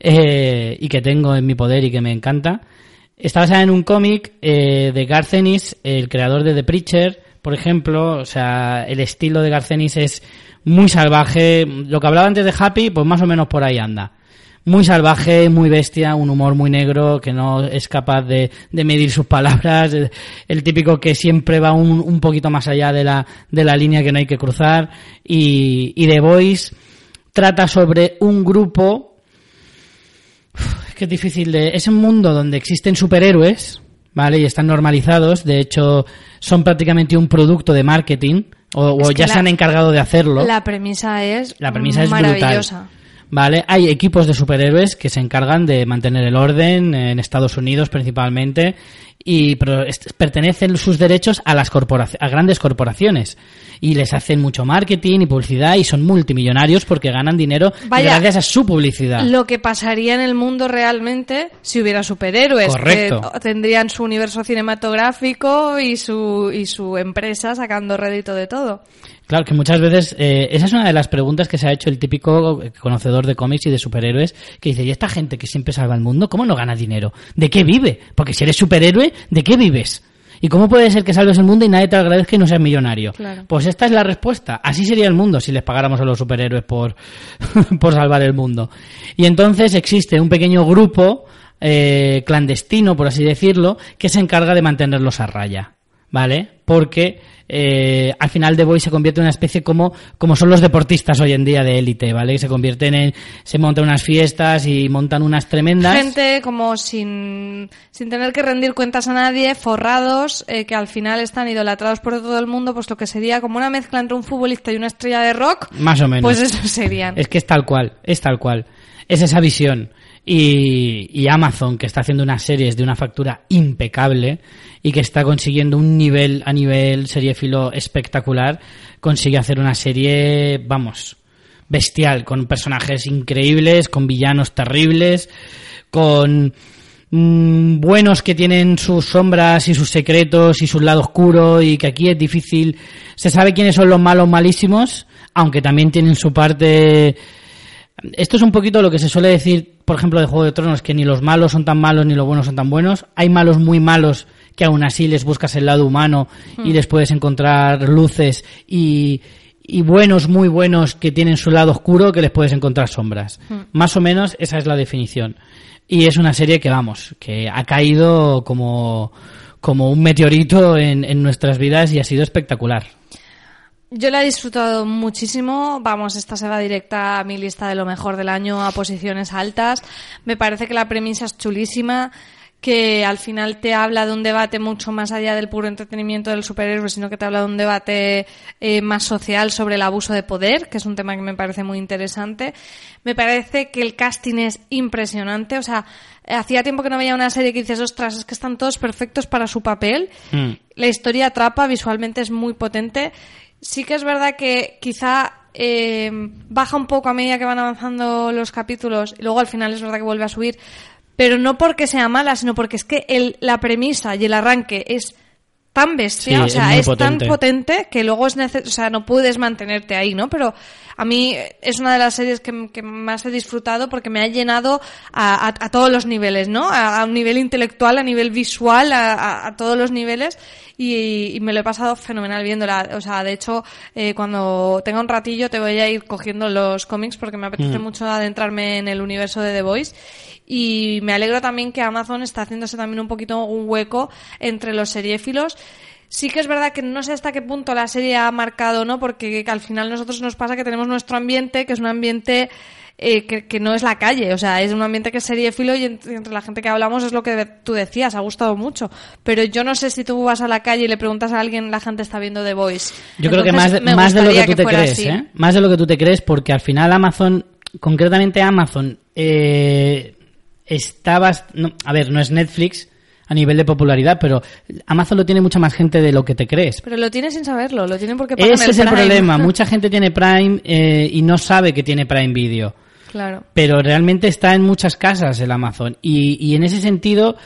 eh, y que tengo en mi poder y que me encanta. Está basada en un cómic eh, de Garth Ennis, el creador de The Preacher, por ejemplo. O sea, el estilo de Garth Ennis es muy salvaje. Lo que hablaba antes de Happy, pues más o menos por ahí anda. Muy salvaje, muy bestia, un humor muy negro que no es capaz de, de medir sus palabras. El, típico que siempre va un, un poquito más allá de la, de la línea que no hay que cruzar. Y, y The Voice trata sobre un grupo es que es difícil de... Es un mundo donde existen superhéroes, ¿vale? Y están normalizados. De hecho, son prácticamente un producto de marketing. O, ya la- se han encargado de hacerlo. La premisa es La premisa es brutal. ¿Vale? Hay equipos de superhéroes que se encargan de mantener el orden en Estados Unidos principalmente y pero pertenecen sus derechos a las corporaci- a grandes corporaciones y les hacen mucho marketing y publicidad y son multimillonarios porque ganan dinero Vaya, gracias a su publicidad. Lo que pasaría en el mundo realmente si hubiera superhéroes. Correcto. que tendrían su universo cinematográfico y su, y su empresa sacando rédito de todo. Claro, que muchas veces, eh, esa es una de las preguntas que se ha hecho el típico conocedor de cómics y de superhéroes, que dice, ¿y esta gente que siempre salva el mundo, cómo no gana dinero? ¿De qué vive? Porque si eres superhéroe, ¿de qué vives? ¿Y cómo puede ser que salves el mundo y nadie te agradezca y no seas millonario? Claro. Pues esta es la respuesta. Así sería el mundo si les pagáramos a los superhéroes por, por salvar el mundo. Y entonces existe un pequeño grupo eh, clandestino, por así decirlo, que se encarga de mantenerlos a raya. ¿Vale? Porque eh, al final The Boy se convierte en una especie como, como son los deportistas hoy en día de élite, ¿vale? Que se convierten en, se montan unas fiestas y montan unas tremendas. Gente como sin, sin tener que rendir cuentas a nadie, forrados, eh, que al final están idolatrados por todo el mundo, pues lo que sería como una mezcla entre un futbolista y una estrella de rock. Más o menos. Pues eso serían. Es que es tal cual, es tal cual. Es esa visión. Y, y Amazon, que está haciendo unas series de una factura impecable y que está consiguiendo un nivel a nivel seriéfilo espectacular, consigue hacer una serie, vamos, bestial, con personajes increíbles, con villanos terribles, con mm, buenos que tienen sus sombras y sus secretos y su lado oscuro y que aquí es difícil, se sabe quiénes son los malos malísimos, aunque también tienen su parte esto es un poquito lo que se suele decir, por ejemplo, de Juego de Tronos, que ni los malos son tan malos ni los buenos son tan buenos. Hay malos muy malos que aún así les buscas el lado humano y les puedes encontrar luces y, y buenos muy buenos que tienen su lado oscuro que les puedes encontrar sombras. Más o menos esa es la definición. Y es una serie que, vamos, que ha caído como, como un meteorito en, en nuestras vidas y ha sido espectacular. Yo la he disfrutado muchísimo. Vamos, esta se va directa a mi lista de lo mejor del año a posiciones altas. Me parece que la premisa es chulísima, que al final te habla de un debate mucho más allá del puro entretenimiento del superhéroe, sino que te habla de un debate eh, más social sobre el abuso de poder, que es un tema que me parece muy interesante. Me parece que el casting es impresionante. O sea, hacía tiempo que no veía una serie que dices, ostras, es que están todos perfectos para su papel. Mm. La historia atrapa, visualmente es muy potente. Sí que es verdad que quizá eh, baja un poco a medida que van avanzando los capítulos y luego al final es verdad que vuelve a subir, pero no porque sea mala, sino porque es que el, la premisa y el arranque es tan bestia, Sí, o sea, es, tan potente. que luego es necesario, o sea, no puedes mantenerte ahí, ¿no? Pero a mí es una de las series que, que más he disfrutado porque me ha llenado a, a- a todos los niveles, ¿no? A, a un nivel intelectual, a nivel visual, a, todos los niveles y, y me lo he pasado fenomenal viéndola. O sea, de hecho, eh, cuando tenga un ratillo te voy a ir cogiendo los cómics porque me apetece mucho adentrarme en el universo de The Voice. Y me alegro también que Amazon está haciéndose también un poquito un hueco entre los seriéfilos. Sí que es verdad que no sé hasta qué punto la serie ha marcado, ¿no? Porque al final nosotros nos pasa que tenemos nuestro ambiente, que es un ambiente eh, que, que no es la calle, o sea, es un ambiente que es seriéfilo y ent- entre la gente que hablamos es lo que tú decías, ha gustado mucho. Pero yo no sé si tú vas a la calle y le preguntas a alguien, la gente está viendo The Voice. Yo creo que más, de- más de lo que tú te crees, así. ¿eh? Más de lo que tú te crees, porque al final Amazon, concretamente Amazon, eh, está bast- no, a ver, no es Netflix a nivel de popularidad, pero Amazon lo tiene mucha más gente de lo que te crees. Pero lo tiene sin saberlo, lo tienen porque pagan Ese es el problema. Mucha gente tiene Prime eh, y no sabe que tiene Prime Video. Claro. Pero realmente está en muchas casas el Amazon. Y, y en ese sentido,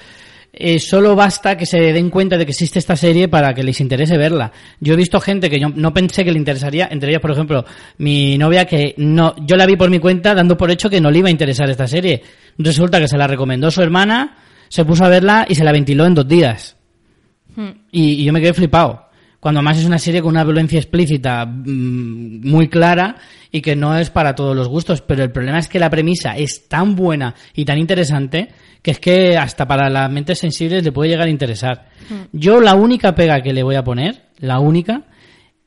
eh, solo basta que se den cuenta de que existe esta serie para que les interese verla. Yo he visto gente que yo no pensé que le interesaría, entre ellas, por ejemplo, mi novia que no, yo la vi por mi cuenta dando por hecho que no le iba a interesar esta serie. Resulta que se la recomendó su hermana, se puso a verla y se la ventiló en dos días. Hmm. Y, y yo me quedé flipado. Cuando más es una serie con una violencia explícita mm, muy clara y que no es para todos los gustos. Pero el problema es que la premisa es tan buena y tan interesante que es que hasta para las mentes sensibles le puede llegar a interesar. Yo la única pega que le voy a poner, la única,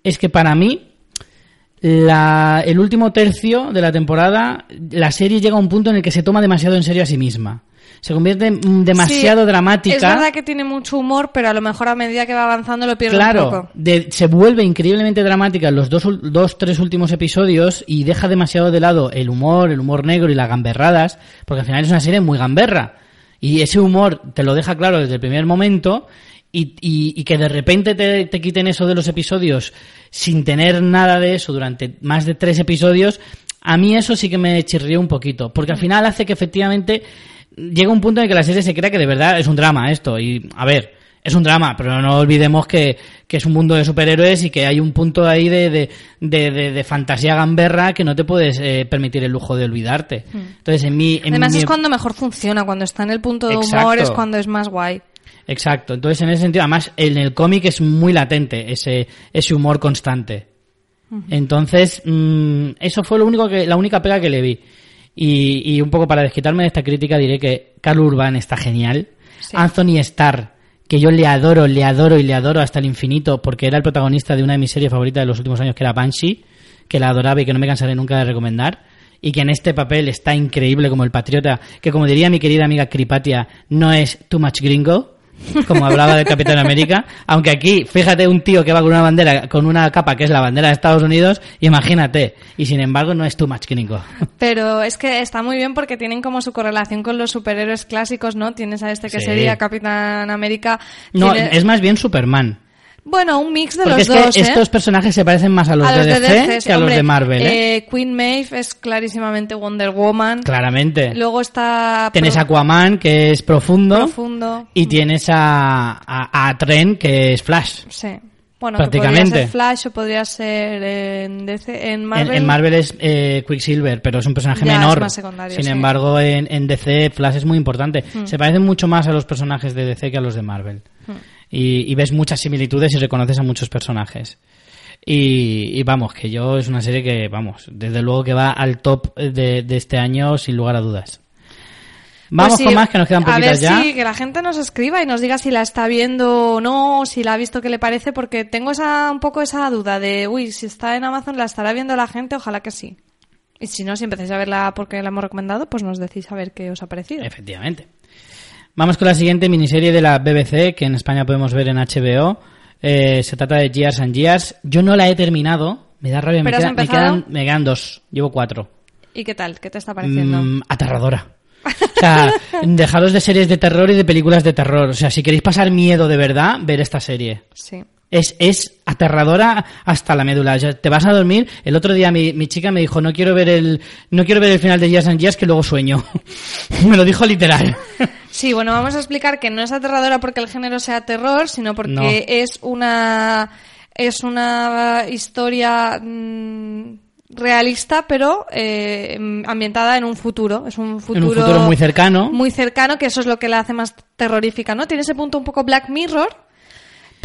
es que para mí la- el último tercio de la temporada, la serie llega a un punto en el que se toma demasiado en serio a sí misma. Se convierte en demasiado Sí, dramática. Es verdad que tiene mucho humor, pero a lo mejor a medida que va avanzando lo pierde un Claro, poco. de- se vuelve increíblemente dramática en los dos, dos, tres últimos episodios y deja demasiado de lado el humor, el humor negro y las gamberradas, porque al final es una serie muy gamberra. Y ese humor te lo deja claro desde el primer momento y, y- y que de repente te, te quiten eso de los episodios sin tener nada de eso durante más de tres episodios, a mí eso sí que me chirrió un poquito, porque al final hace que efectivamente llega un punto en el que la serie se crea que de verdad es un drama esto. Y a ver, es un drama, pero no olvidemos que, que es un mundo de superhéroes y que hay un punto ahí de, de, de, de- de fantasía gamberra que no te puedes eh, permitir el lujo de olvidarte. Entonces, en mi. En Además mi- es cuando mejor funciona, cuando está en el punto de humor es cuando es más guay. Exacto. Entonces, en ese sentido, además, en el cómic es muy latente ese, ese humor constante. Entonces, mm, eso fue lo único que, la única pega que le vi. Y, y un poco para desquitarme de esta crítica diré que Carl Urban está genial. Sí. Anthony Starr, que yo le adoro, le adoro y le adoro hasta el infinito, porque era el protagonista de una de mis series favoritas de los últimos años, que era Banshee, que la adoraba y que no me cansaré nunca de recomendar. Y que en este papel está increíble como el patriota, que como diría mi querida amiga Cripatia, no es too much gringo, como hablaba del Capitán América, aunque aquí, fíjate un tío que va con una bandera, con una capa que es la bandera de Estados Unidos, imagínate, y sin embargo no es too much gringo. Pero es que está muy bien porque tienen como su correlación con los superhéroes clásicos, ¿no? Tienes a este que Sí. sería Capitán América. No, tiene- es más bien Superman. Bueno, un mix de Porque los es que dos, ¿eh? estos personajes se parecen más a los, a los de DC, que a los de Marvel, ¿eh? eh, Queen Maeve es clarísimamente Wonder Woman. Claramente. Luego está Tienes a Aquaman, que es profundo, Profundo. y tienes a, a, a Tren, que es Flash. Sí. Bueno, Prácticamente. podría ser Flash o podría ser en DC, en Marvel. En, en Marvel es eh, Quicksilver, pero es un personaje Ya, es menor. más secundario, Sin sí. Mm. embargo, en, en DC Flash es muy importante. Se parecen mucho más a los personajes de DC que a los de Marvel. Y, y ves muchas similitudes y reconoces a muchos personajes. Y, y vamos, que yo es una serie que, vamos, desde luego que va al top de, de este año sin lugar a dudas. Vamos Pues sí, con más, que nos quedan A ver poquitas ya. si que la gente nos escriba y nos diga si la está viendo o no, o si la ha visto, qué le parece, porque tengo esa un poco esa duda de, uy, si está en Amazon, ¿la estará viendo la gente? Ojalá que sí. Y si no, si empezáis a verla porque la hemos recomendado, pues nos decís a ver qué os ha parecido. Efectivamente. Vamos con la siguiente miniserie de la BBC, que en España podemos ver en HBO. Eh, se trata de Years and Years. Yo no la he terminado. Me da rabia. Me, ¿Pero has queda- me quedan, me quedan dos. Llevo cuatro. ¿Y qué tal? ¿Qué te está pareciendo? Mm, aterradora. O sea, dejaros de series de terror y de películas de terror. O sea, si queréis pasar miedo de verdad, ver esta serie. Sí. Es, es aterradora hasta la médula. O sea, te vas a dormir. El otro día mi, mi chica me dijo, no quiero ver el, no quiero ver el final de Years and Years que luego sueño. me lo dijo literal. Sí, bueno, vamos a explicar que no es aterradora porque el género sea terror, sino porque No. es una es una historia mm, realista, pero eh, ambientada en un futuro. Es un futuro, En un futuro muy cercano. muy cercano, que eso es lo que la hace más terrorífica, ¿no? Tiene ese punto un poco Black Mirror,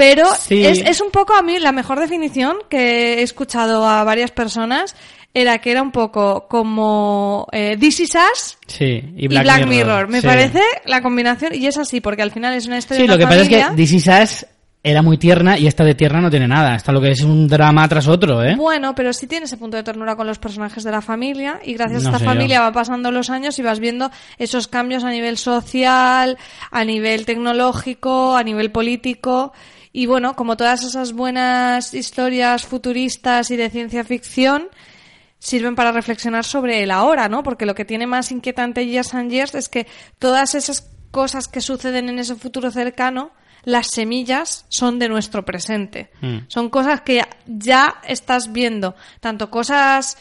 pero Sí. es, es un poco a mí la mejor definición que he escuchado a varias personas era que era un poco como eh, This Is Us Sí, y y Black, Mirror. Me sí. parece la combinación, y es así, porque al final es una historia Sí, de lo que pasa es que This Is Us era muy tierna y esta de tierna no tiene nada. Esta lo que es un drama tras otro, ¿eh? Bueno, pero sí tiene ese punto de ternura con los personajes de la familia y gracias No a esta familia yo. va pasando los años y vas viendo esos cambios a nivel social, a nivel tecnológico, a nivel político y bueno, como todas esas buenas historias futuristas y de ciencia ficción sirven para reflexionar sobre el ahora, ¿no? Porque lo que tiene más inquietante Years and Years es que todas esas cosas que suceden en ese futuro cercano, las semillas son de nuestro presente. Mm. Son cosas que ya estás viendo, tanto cosas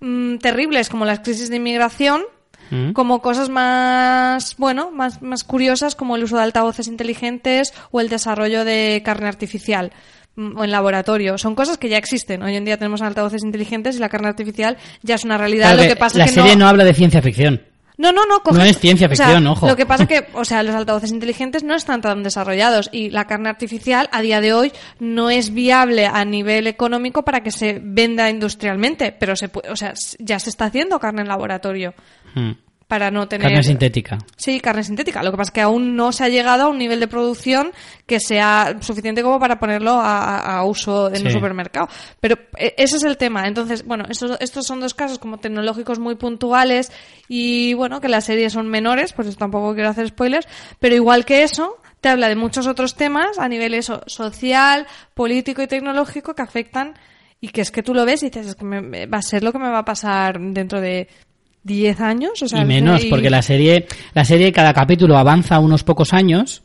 mm, terribles como las crisis de inmigración, Mm. como cosas más, bueno, más, más curiosas como el uso de altavoces inteligentes o el desarrollo de carne artificial mm, o en laboratorio. Son cosas que ya existen. Hoy en día tenemos altavoces inteligentes y la carne artificial ya es una realidad. Claro Lo que que pasa la es que serie no... no habla de ciencia ficción. No, no, no. No es ciencia o sea, ficción, ojo. Lo que pasa que, o sea, los altavoces inteligentes no están tan desarrollados y la carne artificial a día de hoy no es viable a nivel económico para que se venda industrialmente, pero se puede, o sea, ya se está haciendo carne en laboratorio Mm. Para no tener Carne sintética. Sí, carne sintética. Lo que pasa es que aún no se ha llegado a un nivel de producción que sea suficiente como para ponerlo a, uso en un supermercado. Pero eh, ese es el tema. Entonces, bueno, estos, estos son dos casos como tecnológicos muy puntuales y, bueno, que las series son menores, pues tampoco quiero hacer spoilers, pero igual que eso, te habla de muchos otros temas a nivel eso, social, político y tecnológico que afectan y que es que tú lo ves y dices, es que me- va a ser lo que me va a pasar dentro de 10 años. O sea, y menos, y- porque la serie, la serie cada capítulo avanza unos pocos años,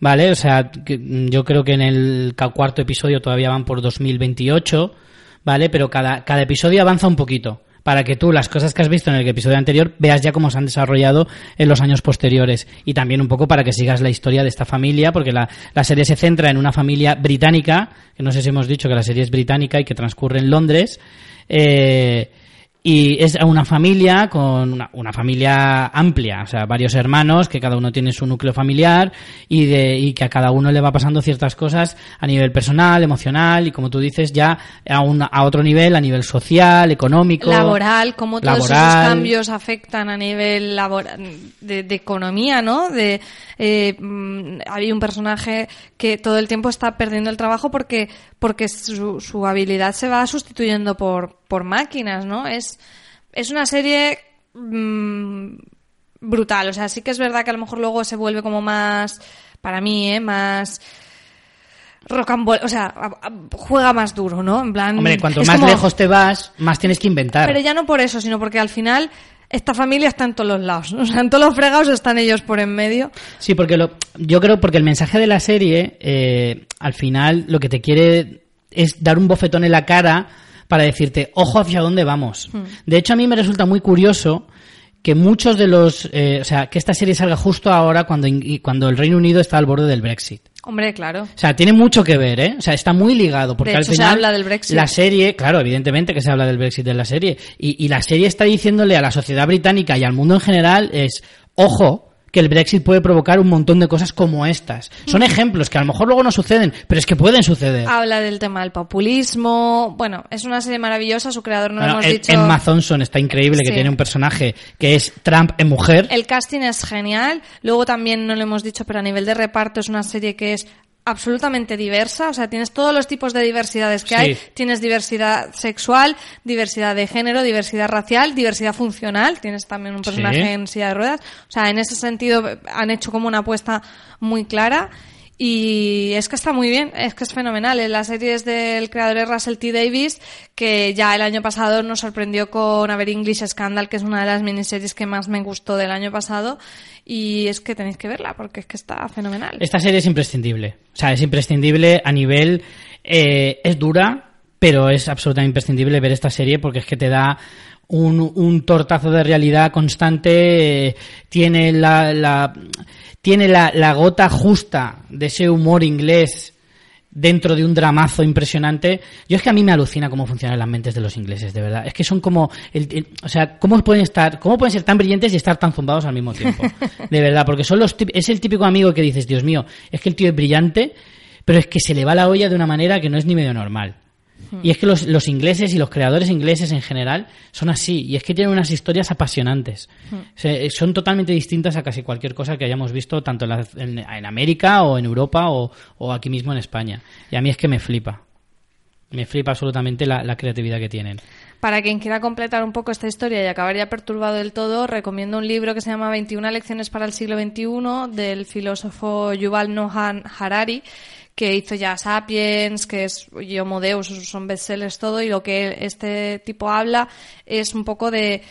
¿vale? O sea, mm, yo creo que en el cuarto episodio todavía van por 2028, ¿vale? Pero cada, cada episodio avanza un poquito. Para que tú las cosas que has visto en el episodio anterior veas ya cómo se han desarrollado en los años posteriores. Y también un poco para que sigas la historia de esta familia, porque la, la serie se centra en una familia británica, que no sé si hemos dicho que la serie es británica y que transcurre en Londres. Eh, y es una familia con una, una familia amplia, o sea, varios hermanos que cada uno tiene su núcleo familiar y, de, y que a cada uno le va pasando ciertas cosas a nivel personal, emocional y como tú dices ya a, un, a otro nivel, a nivel social, económico. laboral, cómo todos esos laboral. cambios afectan a nivel laboral, de, de economía, ¿no? De eh, mm, hay un personaje que todo el tiempo está perdiendo el trabajo porque porque su, su habilidad se va sustituyendo por por máquinas, ¿no? Es es una serie mm, brutal, o sea, sí que es verdad que a lo mejor luego se vuelve como más para mí, ¿eh? Más rocambol, o sea, a- a- juega más duro, ¿no? En plan, Hombre, cuanto más como- lejos te vas, más tienes que inventar. pero ya no por eso, sino porque al final esta familia está en todos los lados. O sea, en todos los fregados están ellos por en medio. Sí, porque lo, yo creo porque el mensaje de la serie, eh, al final, lo que te quiere es dar un bofetón en la cara para decirte, ojo hacia dónde vamos. De hecho, a mí me resulta muy curioso que muchos de los, eh, o sea, que esta serie salga justo ahora cuando, cuando el Reino Unido está al borde del Brexit. Hombre, claro. O sea, tiene mucho que ver, ¿eh? O sea, está muy ligado, porque De al hecho, se final habla del Brexit. la serie, claro, evidentemente que se habla del Brexit en la serie, y, y la serie está diciéndole a la sociedad británica y al mundo en general es, ojo, que el Brexit puede provocar un montón de cosas como estas. Son ejemplos que a lo mejor luego no suceden, pero es que pueden suceder. Habla del tema del populismo. Bueno, es una serie maravillosa. Su creador no Bueno, hemos el- dicho. Emma Thompson está increíble, que tiene un personaje que es Trump en mujer. El casting es genial. Luego también no lo hemos dicho, pero a nivel de reparto es una serie que es absolutamente diversa, o sea, tienes todos los tipos de diversidades que Sí. hay, tienes diversidad sexual, diversidad de género, diversidad racial, diversidad funcional, tienes también un personaje Sí. en silla de ruedas, o sea, en ese sentido han hecho como una apuesta muy clara Y es que está muy bien, es que es fenomenal. La serie es del creador Russell T. Davis, que ya el año pasado nos sorprendió con Aver English Scandal, que es una de las miniseries que más me gustó del año pasado. Y es que tenéis que verla, porque es que está fenomenal. Esta serie es imprescindible. O sea, es imprescindible a nivel... Eh, es dura, pero es absolutamente imprescindible ver esta serie porque es que te da un, un tortazo de realidad constante, eh, tiene la, la tiene la, la, gota justa de ese humor inglés dentro de un dramazo impresionante. Yo es que a mí me alucina cómo funcionan las mentes de los ingleses, de verdad. Es que son como, el, el, o sea, cómo pueden estar, cómo pueden ser tan brillantes y estar tan zumbados al mismo tiempo, de verdad, porque son los, es el típico amigo que dices, Dios mío, es que el tío es brillante, pero es que se le va la olla de una manera que no es ni medio normal. Y es que los, los, ingleses y los creadores ingleses en general son así. Y es que tienen unas historias apasionantes. Se, son totalmente distintas a casi cualquier cosa que hayamos visto tanto en, la, en, en América o en Europa o, o, aquí mismo en España. Y a mí es que me flipa. Me flipa absolutamente la, la creatividad que tienen. Para quien quiera completar un poco esta historia y acabar ya perturbado del todo, recomiendo un libro que se llama 21 lecciones para el siglo XXI del filósofo Yuval Noah Harari que hizo ya Sapiens, que es Homo Deus, son bestsellers todo, y lo que este tipo habla es un poco de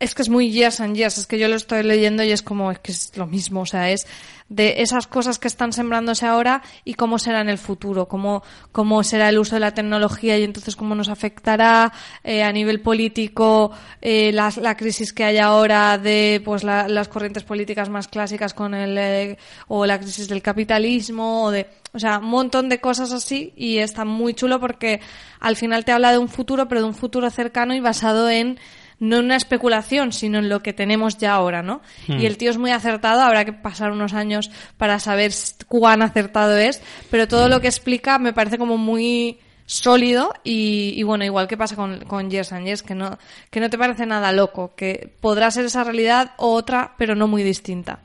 es que es muy yes and yes, es que yo lo estoy leyendo y es como, es que es lo mismo, o sea, es de esas cosas que están sembrándose ahora y cómo será en el futuro, cómo, cómo será el uso de la tecnología y entonces cómo nos afectará eh, a nivel político eh, la, la, crisis que hay ahora de pues la, las corrientes políticas más clásicas con el eh, o la crisis del capitalismo o de o sea, un montón de cosas así y está muy chulo porque al final te habla de un futuro, pero de un futuro cercano y basado en no en una especulación, sino en lo que tenemos ya ahora, ¿no? Hmm. Y el tío es muy acertado, habrá que pasar unos años para saber cuán acertado es, pero todo lo que explica me parece como muy sólido y, y bueno, igual que pasa con, con Years and que no, que no te parece nada loco, que podrá ser esa realidad o otra, pero no muy distinta.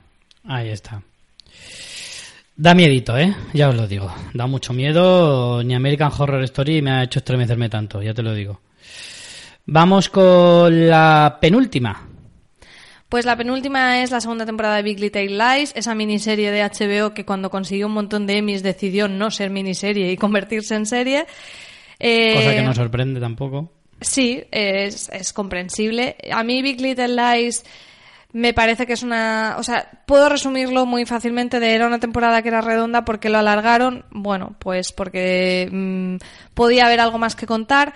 Ahí está. Da miedito, ¿eh? Ya os lo digo. Da mucho miedo. Ni American Horror Story me ha hecho estremecerme tanto, ya te lo digo. Vamos con la penúltima. Pues la penúltima es la segunda temporada de Big Little Lies, esa miniserie de HBO que cuando consiguió un montón de Emmys decidió no ser miniserie y convertirse en serie. Eh, Cosa que no sorprende tampoco. Sí, es, es comprensible. A mí Big Little Lies me parece que es una... O sea, puedo resumirlo muy fácilmente de era una temporada que era redonda porque lo alargaron. Bueno, pues porque mmm, podía haber algo más que contar.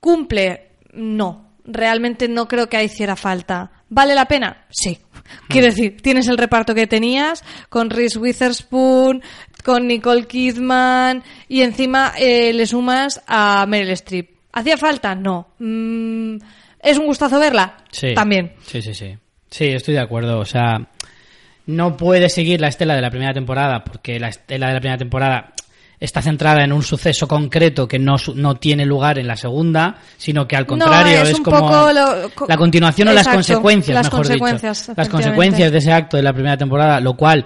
¿Cumple? No. Realmente no creo que hiciera falta. ¿Vale la pena? Sí. Quiero decir, tienes el reparto que tenías con Reese Witherspoon, con Nicole Kidman y encima eh, le sumas a Meryl Streep. ¿Hacía falta? No. Mm, ¿Es un gustazo verla? Sí. También. Sí, sí, sí. Sí, estoy de acuerdo. O sea, no puede seguir la estela de la primera temporada porque la estela de la primera temporada está centrada en un suceso concreto que no, no tiene lugar en la segunda, sino que al contrario no, es, es como lo, la continuación exacto, o las consecuencias, las mejor consecuencias, dicho. Las consecuencias de ese acto de la primera temporada, lo cual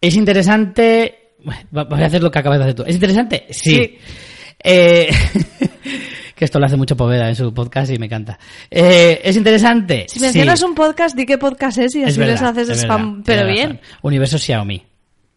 es interesante. Voy a hacer lo que acabas de hacer tú. ¿Es interesante? Sí. sí. Eh, que esto lo hace mucho Poveda en su podcast y me encanta. Eh, ¿Es interesante? Si mencionas sí. un podcast, di qué podcast es y así es verdad, les haces es spam, verdad, pero bien. razón. Universo Xiaomi.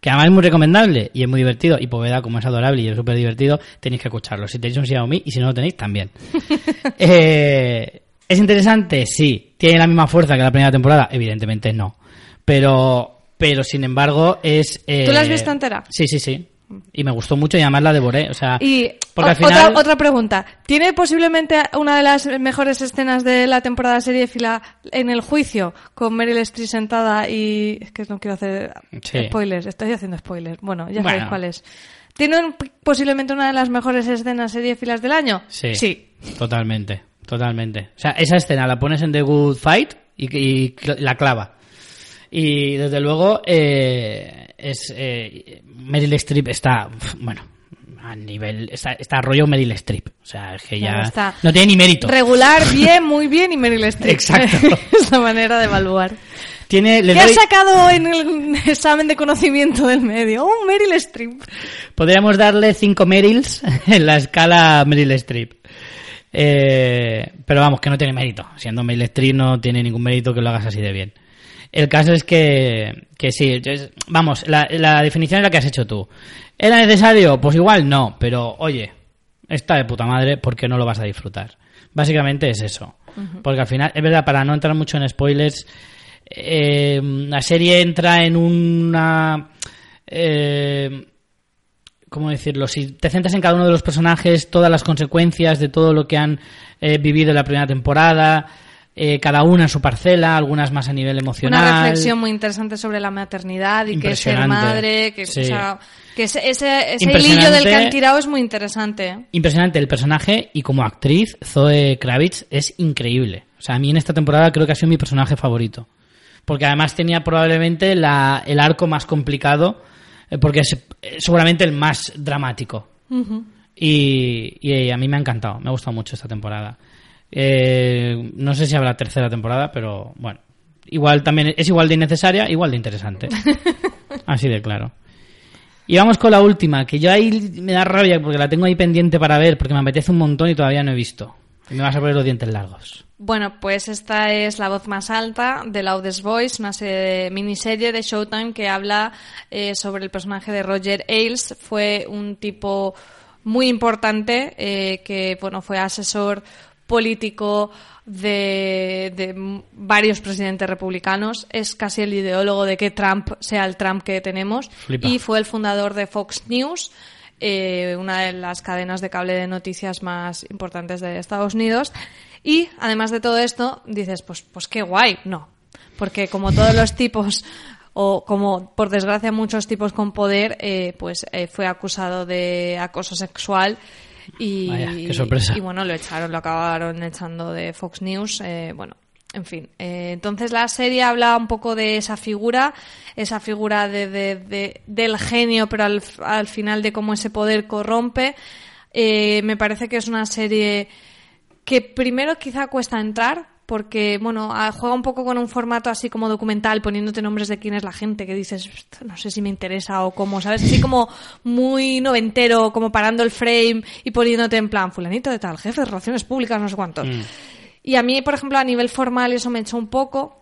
Que además es muy recomendable y es muy divertido. Y Poveda, como es adorable y es súper divertido, tenéis que escucharlo. Si tenéis un Xiaomi y si no lo tenéis, también. eh, ¿Es interesante? Sí. ¿Tiene la misma fuerza que la primera temporada? Evidentemente no. Pero, pero sin embargo, es. Eh... ¿Tú la has visto entera? Sí, sí, sí. Y me gustó mucho y además la devoré. O sea, y porque al final... otra, otra pregunta. ¿Tiene posiblemente una de las mejores escenas de la temporada serie fila en el juicio con Meryl Streep sentada y... Es que no quiero hacer Sí. spoilers. Estoy haciendo spoilers. Bueno, ya sabéis cuál es. ¿Tiene un- posiblemente una de las mejores escenas serie filas del año? Sí, Sí. Totalmente, totalmente. O sea, esa escena la pones en The Good Fight y, y la clava. Y desde luego, eh, es eh, Meryl Streep está, bueno, a nivel, está, está rollo Meryl Streep. O sea, es que ya está. no tiene ni mérito. Regular, bien, muy bien y Meryl Streep. Exacto. es la manera de evaluar. Tiene, le ¿Qué has doy- sacado en el examen de conocimiento del medio? Oh, Meryl Streep. podríamos darle cinco Meryls en la escala Meryl Streep. Eh, pero vamos, que no tiene mérito. Siendo Meryl Streep no tiene ningún mérito que lo hagas así de bien. El caso es que, que sí, es- vamos, la, la definición es la que has hecho tú. ¿Era necesario? Pues igual no, pero oye, está de puta madre porque no lo vas a disfrutar. Básicamente es eso. Porque al final, es verdad, para no entrar mucho en spoilers, eh, la serie entra en una... Eh, ¿Cómo decirlo? Si te centras en cada uno de los personajes, todas las consecuencias de todo lo que han eh, vivido en la primera temporada, eh, cada una en su parcela, algunas más a nivel emocional. Una reflexión muy interesante sobre la maternidad y que es ser madre, que, Sí. o sea, que ese, ese, ese hilillo del que han tirado es muy interesante. Impresionante el personaje y como actriz, Zoe Kravitz es increíble. O sea, a mí en esta temporada creo que ha sido mi personaje favorito. Porque además tenía probablemente la, el arco más complicado, eh, porque es eh, seguramente el más dramático. y, y a mí me ha encantado, me ha gustado mucho esta temporada. Eh, no sé si habrá tercera temporada, pero bueno, igual también es igual de innecesaria, igual de interesante. Así de claro. Y vamos con la última, que yo ahí me da rabia porque la tengo ahí pendiente para ver, porque me apetece un montón y todavía no he visto. Y me vas a poner los dientes largos. Bueno, pues esta es La voz más alta de Loudest Voice, una serie- miniserie de Showtime que habla eh, sobre el personaje de Roger Ailes. Fue un tipo muy importante eh, que bueno fue asesor político de, de varios presidentes republicanos. Es casi el ideólogo de que Trump sea el Trump que tenemos. Flipa. Y fue el fundador de Fox News, eh, una de las cadenas de cable de noticias más importantes de Estados Unidos. Y además de todo esto, dices, pues, pues qué guay. No, porque como todos los tipos o como por desgracia muchos tipos con poder, eh, pues eh, fue acusado de acoso sexual y, Vaya, qué sorpresa. y bueno, lo echaron, lo acabaron echando de Fox News. eh, bueno, en fin. eh, entonces la serie habla un poco de esa figura, esa figura de, de- de- del genio, pero al, al final de cómo ese poder corrompe. Eh, me parece que es una serie que primero quizá cuesta entrar porque bueno ah, juega un poco con un formato así como documental poniéndote nombres de quién es la gente que dices "Esto no sé si me interesa o cómo sabes así como muy noventero como parando el frame y poniéndote en plan fulanito de tal jefe de relaciones públicas no sé cuántos y a mí por ejemplo a nivel formal eso me echó un poco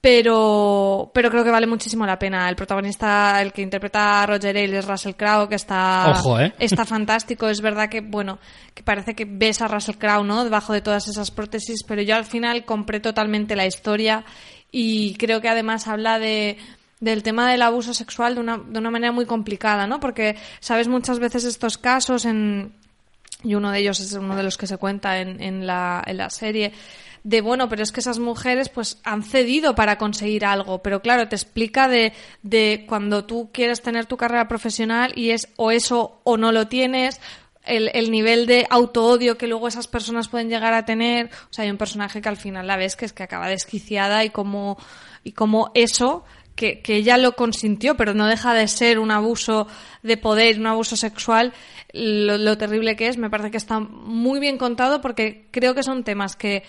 pero pero creo que vale muchísimo la pena el protagonista el que interpreta a Roger Ailes es Russell Crowe que está Ojo, ¿eh? está fantástico. Es verdad que, bueno, que parece que ves a Russell Crowe, ¿no? Debajo de todas esas prótesis, pero yo al final compré totalmente la historia y creo que además habla de del tema del abuso sexual de una, de una manera muy complicada, ¿no? Porque sabes muchas veces estos casos en y uno de ellos es uno de los que se cuenta en, en, la, en la serie de bueno, pero es que esas mujeres pues han cedido para conseguir algo, pero claro, te explica de, de cuando tú quieres tener tu carrera profesional y es o eso o no lo tienes, el, el nivel de autoodio que luego esas personas pueden llegar a tener, o sea, hay un personaje que al final la ves que es que acaba desquiciada y como, y como eso que, que ella lo consintió, pero no deja de ser un abuso de poder, un abuso sexual, lo, lo terrible que es, me parece que está muy bien contado porque creo que son temas que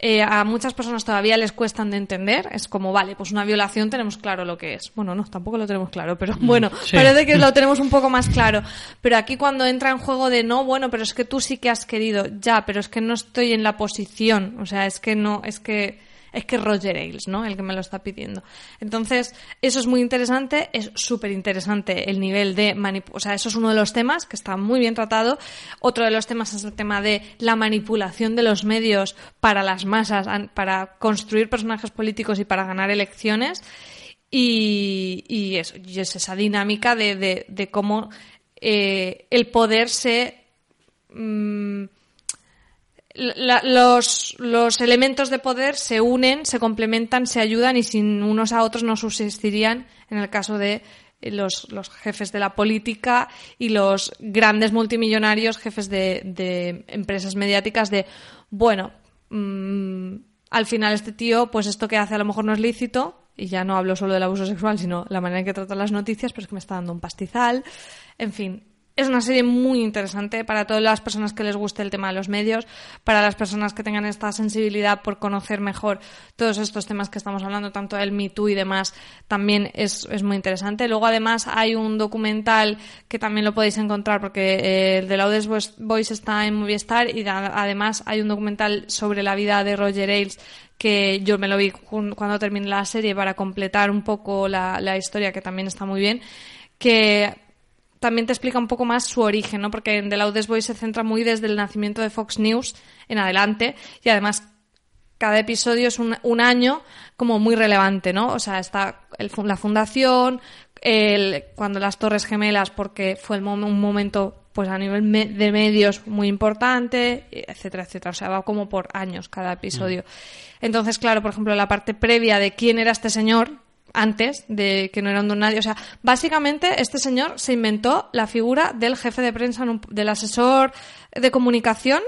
eh, a muchas personas todavía les cuestan de entender. Es como, vale, pues una violación tenemos claro lo que es. Bueno, no, tampoco lo tenemos claro, pero bueno, sí. parece que lo tenemos un poco más claro. Pero aquí cuando entra en juego de no, bueno, pero es que tú sí que has querido, ya, pero es que no estoy en la posición. O sea, es que no, es que es que Roger Ailes, ¿no? El que me lo está pidiendo. Entonces, eso es muy interesante, es súper interesante el nivel de manipulación, o sea, eso es uno de los temas que está muy bien tratado. Otro de los temas es el tema de la manipulación de los medios para las masas, para construir personajes políticos y para ganar elecciones. Y, y eso, y es esa dinámica de cómo eh, el poder se... mm, la- los, los elementos de poder se unen, se complementan, se ayudan y sin unos a otros no subsistirían en el caso de eh, los, jefes de la política y los grandes multimillonarios jefes de, de empresas mediáticas de, bueno, mm, al final este tío, pues esto que hace a lo mejor no es lícito, y ya no hablo solo del abuso sexual, sino la manera en que trata las noticias, pero es que me está dando un pastizal, en fin. Es una serie muy interesante para todas las personas que les guste el tema de los medios, para las personas que tengan esta sensibilidad por conocer mejor todos estos temas que estamos hablando, tanto el Me Too y demás, también es, es muy interesante. Luego, además, hay un documental que también lo podéis encontrar porque eh, el de Loudest Voice está en Movistar y además hay un documental sobre la vida de Roger Ailes que yo me lo vi cuando terminé la serie para completar un poco la, la historia, que también está muy bien, que también te explica un poco más su origen, ¿no? Porque en The Loudest Voice se centra muy desde el nacimiento de Fox News en adelante y además cada episodio es un, un año como muy relevante, ¿no? O sea, está el, la fundación, el, cuando las Torres Gemelas, porque fue el un momento pues a nivel de medios muy importante, etcétera, etcétera. O sea, va como por años cada episodio. Mm. Entonces, claro, por ejemplo, la parte previa de quién era este señor, antes de que no era un don nadie. O sea, básicamente este señor se inventó la figura del jefe de prensa, del asesor de comunicación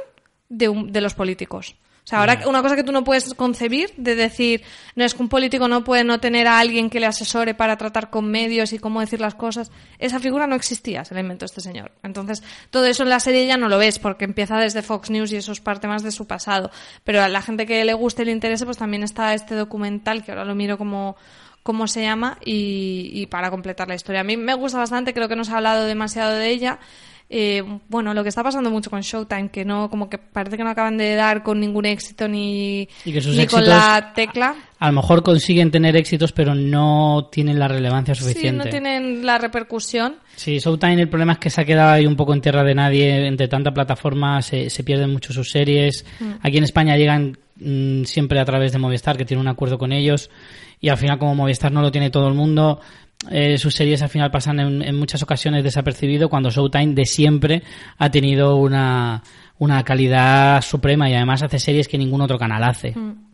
de, de los políticos. O sea, ahora una cosa que tú no puedes concebir de decir, no es que un político no puede no tener a alguien que le asesore para tratar con medios y cómo decir las cosas. Esa figura no existía, se la inventó este señor. Entonces, todo eso en la serie ya no lo ves porque empieza desde Fox News y eso es parte más de su pasado. Pero a la gente que le guste y le interese, pues también está este documental que ahora lo miro como cómo se llama y, para completar la historia. A mí me gusta bastante, creo que no se ha hablado demasiado de ella. Eh, bueno, lo que está pasando mucho con Showtime, que no, como que parece que no acaban de dar con ningún éxito ni, con la tecla. A, lo mejor consiguen tener éxitos, pero no tienen la relevancia suficiente. Sí, no tienen la repercusión. Sí, Showtime el problema es que se ha quedado ahí un poco en tierra de nadie, entre tanta plataforma se, se pierden mucho sus series. Mm. Aquí en España llegan mm, siempre a través de Movistar, que tiene un acuerdo con ellos y al final como Movistar no lo tiene todo el mundo, eh, sus series al final pasan en, muchas ocasiones desapercibido cuando Showtime de siempre ha tenido una, una calidad suprema y además hace series que ningún otro canal hace. Mm.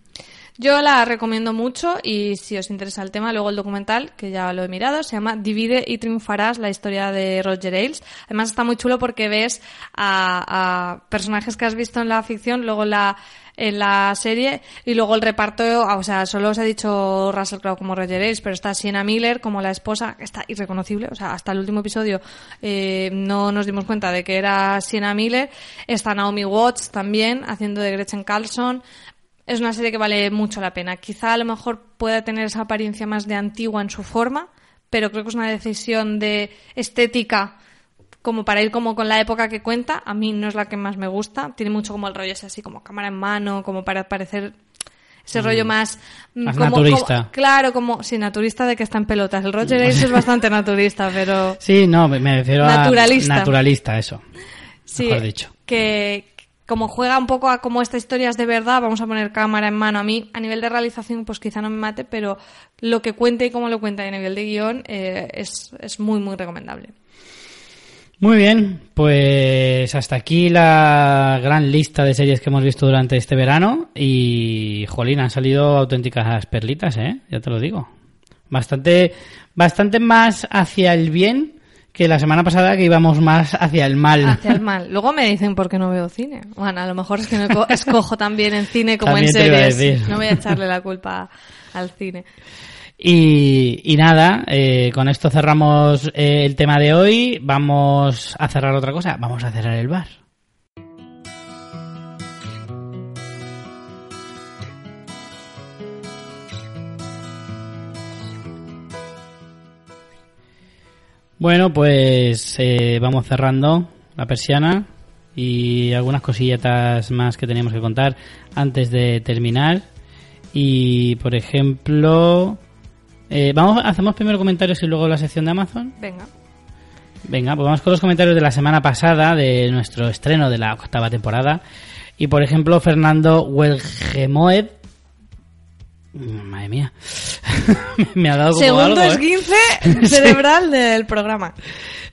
Yo la recomiendo mucho y si os interesa el tema, luego el documental, que ya lo he mirado, se llama Divide y triunfarás, la historia de Roger Ailes. Además está muy chulo porque ves a, a personajes que has visto en la ficción, luego la en la serie y luego el reparto, o sea, solo os he dicho Russell Crowe como Roger Ailes, pero está Sienna Miller como la esposa, que está irreconocible, o sea, hasta el último episodio eh, no nos dimos cuenta de que era Sienna Miller, está Naomi Watts también haciendo de Gretchen Carlson, es una serie que vale mucho la pena. Quizá a lo mejor pueda tener esa apariencia más de antigua en su forma, pero creo que es una decisión de estética como para ir como con la época que cuenta. A mí no es la que más me gusta. Tiene mucho como el rollo ese así como cámara en mano, como para parecer ese rollo mm. más, mm, más naturista. claro, como sí, naturista de que está en pelotas. El Roger Ailes es bastante naturista, pero Sí, no, me refiero naturalista. a naturalista eso. Sí, mejor dicho. que como juega un poco a como esta historia es de verdad, vamos a poner cámara en mano. A mí, a nivel de realización, pues quizá no me mate, pero lo que cuenta y cómo lo cuenta a nivel de guion eh, es, es muy, muy recomendable. Muy bien, pues hasta aquí la gran lista de series que hemos visto durante este verano y, jolín, han salido auténticas perlitas, ¿eh? Ya te lo digo. Bastante, bastante más hacia el bien que la semana pasada que íbamos más hacia el mal. Hacia el mal. Luego me dicen por qué no veo cine. Bueno, a lo mejor es que me escojo también en cine como en series. No voy a echarle la culpa al cine. Y, y nada, eh, con esto cerramos eh, el tema de hoy. Vamos a cerrar otra cosa. Vamos a cerrar el bar. Bueno, pues eh, vamos cerrando la persiana y algunas cosillas más que teníamos que contar antes de terminar. Y por ejemplo, eh, vamos, hacemos primero comentarios y luego la sección de Amazon. Venga. Venga, pues vamos con los comentarios de la semana pasada de nuestro estreno de la octava temporada. Y por ejemplo, Fernando Huelgemoed Madre mía. me ha dado como Segundo algo, ¿eh? esguince cerebral del programa.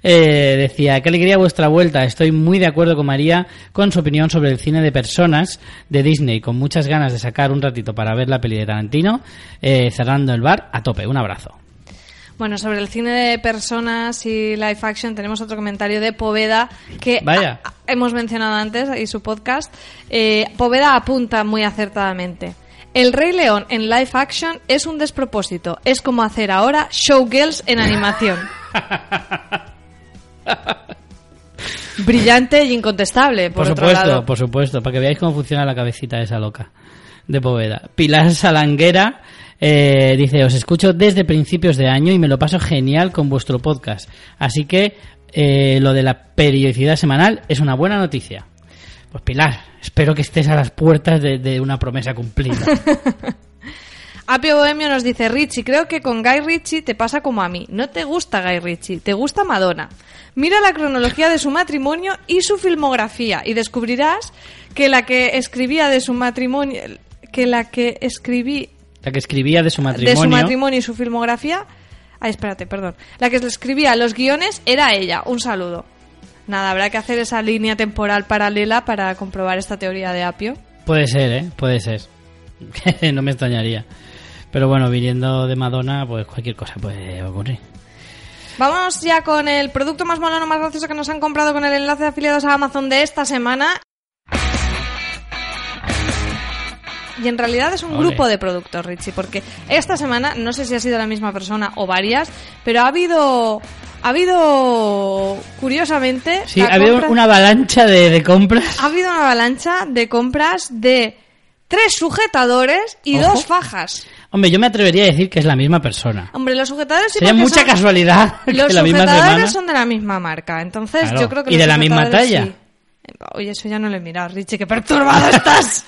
Eh, decía, qué alegría vuestra vuelta. Estoy muy de acuerdo con María con su opinión sobre el cine de personas de Disney, con muchas ganas de sacar un ratito para ver la peli de Tarantino, eh, cerrando el bar a tope. Un abrazo. Bueno, sobre el cine de personas y live action tenemos otro comentario de Poveda que Vaya. hemos mencionado antes y su podcast. Eh, Poveda apunta muy acertadamente. El Rey León en live action es un despropósito. Es como hacer ahora showgirls en animación. brillante y incontestable, por, Por, otro supuesto, lado. por supuesto, para que veáis cómo funciona la cabecita esa loca de Poveda. Pilar Salanguera eh, dice, os escucho desde principios de año y me lo paso genial con vuestro podcast. Así que eh, lo de la periodicidad semanal es una buena noticia. Pues Pilar, espero que estés a las puertas de, de una promesa cumplida. Apio Bohemio nos dice, Richie, creo que con Guy Ritchie te pasa como a mí. No te gusta Guy Ritchie, te gusta Madonna. Mira la cronología de su matrimonio y su filmografía y descubrirás que la que escribía de su matrimonio, que la que escribí La que escribía de su de matrimonio. su matrimonio y su filmografía, ay, espérate, perdón, la que escribía los guiones era ella. Un saludo. Nada, habrá que hacer esa línea temporal paralela para comprobar esta teoría de Apio. Puede ser, ¿eh? Puede ser. no me extrañaría. Pero bueno, viniendo de Madonna, pues cualquier cosa puede ocurrir. Vamos ya con el producto más molano, más gracioso que nos han comprado con el enlace de afiliados a Amazon de esta semana. Y en realidad es un Ole. grupo de productos, Richie, porque esta semana, no sé si ha sido la misma persona o varias, pero ha habido, ha habido, curiosamente, Sí, ha habido compra- una avalancha de, de compras. ha habido una avalancha de compras de tres sujetadores y Ojo. dos fajas. Hombre, yo me atrevería a decir que es la misma persona. Hombre, los sujetadores sí Sería mucha son- casualidad que Los la misma sujetadores semana. son de la misma marca, entonces Claro, yo creo que y los de la misma talla. sí. Oye, eso ya no lo he mirado, Richie, qué perturbado estás.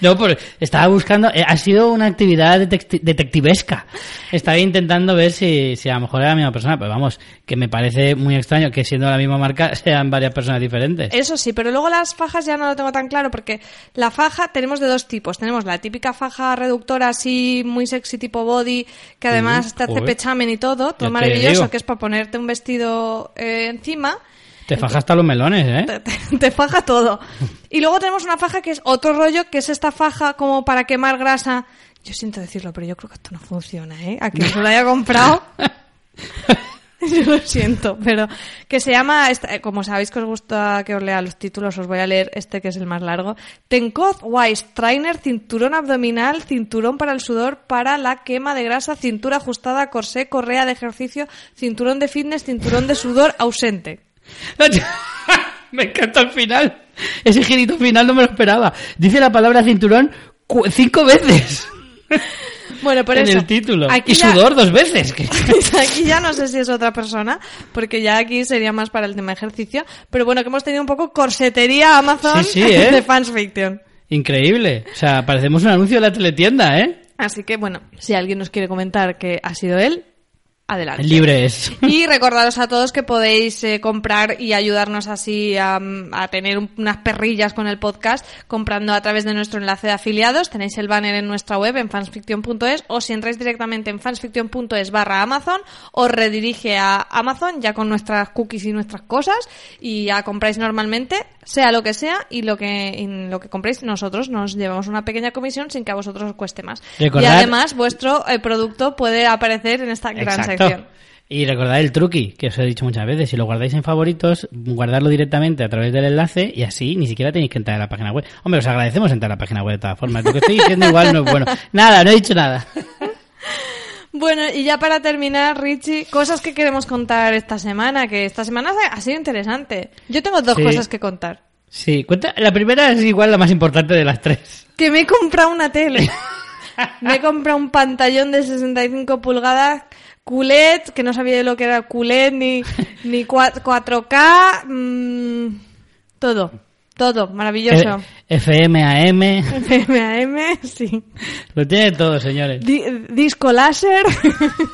No, porque estaba buscando, eh, ha sido una actividad detecti- detectivesca. Estaba intentando ver si, si a lo mejor era la misma persona, pero vamos, que me parece muy extraño que siendo la misma marca sean varias personas diferentes. Eso sí, pero luego las fajas ya no lo tengo tan claro porque la faja tenemos de dos tipos. Tenemos la típica faja reductora así muy sexy tipo body que además te hace joder. pechamen y todo, todo maravilloso, que es para ponerte un vestido eh, encima. Te fajas hasta los melones, ¿eh? te, faja todo. Y luego tenemos una faja que es otro rollo, que es esta faja como para quemar grasa. Yo siento decirlo, pero yo creo que esto no funciona, ¿eh? A quien se lo haya comprado. Yo lo siento, pero que se llama, esta- eh, como sabéis que os gusta que os lea los títulos, os voy a leer este que es el más largo. Tenkoz Wise Trainer, cinturón abdominal, cinturón para el sudor, para la quema de grasa, cintura ajustada, corsé, correa de ejercicio, cinturón de fitness, cinturón de sudor ausente. me encanta el final. Ese girito final no me lo esperaba. Dice la palabra cinturón cu- cinco veces Bueno, por en eso. el título. Aquí y ya- sudor dos veces. que- Aquí ya no sé si es otra persona, porque ya aquí sería más para el tema ejercicio. Pero bueno, que hemos tenido un poco corsetería Amazon Sí, sí, ¿eh? de Fans Fiction. Increíble. O sea, parecemos un anuncio de la teletienda, ¿eh? Así que bueno, si alguien nos quiere comentar que ha sido él, adelante. Libre es. Y recordaros a todos que podéis eh, comprar y ayudarnos así a, a tener un- unas perrillas con el podcast comprando a través de nuestro enlace de afiliados. Tenéis el banner en nuestra web en fansfiction.es o si entráis directamente en fansfiction.es barra Amazon os redirige a Amazon ya con nuestras cookies y nuestras cosas y ya compráis normalmente, sea lo que sea y lo que, y lo que compréis nosotros nos llevamos una pequeña comisión sin que a vosotros os cueste más. Y además vuestro eh, producto puede aparecer en esta gran Exacto. Sección. Y recordad el truqui, que os he dicho muchas veces, si lo guardáis en favoritos, guardarlo directamente a través del enlace y así ni siquiera tenéis que entrar a la página web. Hombre, os agradecemos entrar a la página web de todas formas. Lo que estoy diciendo igual no es bueno. Nada, no he dicho nada. Bueno, y ya para terminar, Richie, cosas que queremos contar esta semana, que esta semana ha sido interesante. Yo tengo dos Sí. cosas que contar. Sí, cuenta, la primera es igual la más importante de las tres. Que me he comprado una tele. me he comprado un pantallón de 65 pulgadas, QLED, que no sabía lo que era QLED, ni, ni cua- 4K, mm, todo, todo, maravilloso. Eh, FM, AM, FMAM, sí. lo tiene todo, señores. Di- disco láser.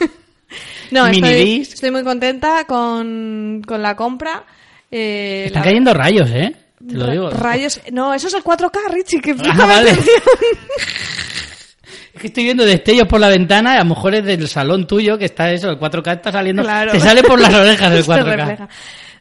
no, estoy, estoy muy contenta con, con la compra. Eh, Están la- cayendo rayos, ¿eh? Te lo digo. Rayos. No, eso es el 4K, Richie, que Ah, vale. Es que estoy viendo destellos por la ventana, a lo mejor es del salón tuyo, que está eso, el 4K está saliendo, Claro. te sale por las orejas el Se 4K. refleja.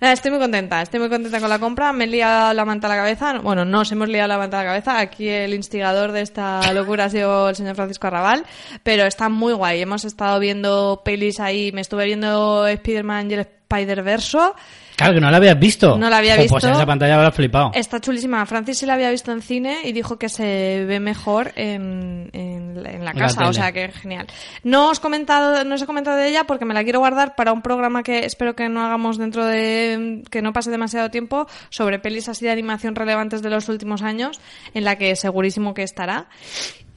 Nada, estoy muy contenta, estoy muy contenta con la compra. Me he liado la manta a la cabeza. Bueno, nos hemos liado la manta a la cabeza. Aquí el instigador de esta locura ha sido el señor Francisco Arrabal. Pero está muy guay. Hemos estado viendo pelis ahí. Me estuve viendo Spider-Man y el Spider-Verso. Claro, que no la habías visto. No la había visto. Pues en esa pantalla habrás flipado. Está chulísima. Francis sí la había visto en cine y dijo que se ve mejor en, en, en la casa, o sea que genial. No os, comentado, no os he comentado de ella porque me la quiero guardar para un programa que espero que no hagamos dentro de... que no pase demasiado tiempo sobre pelis así de animación relevantes de los últimos años, en la que segurísimo que estará.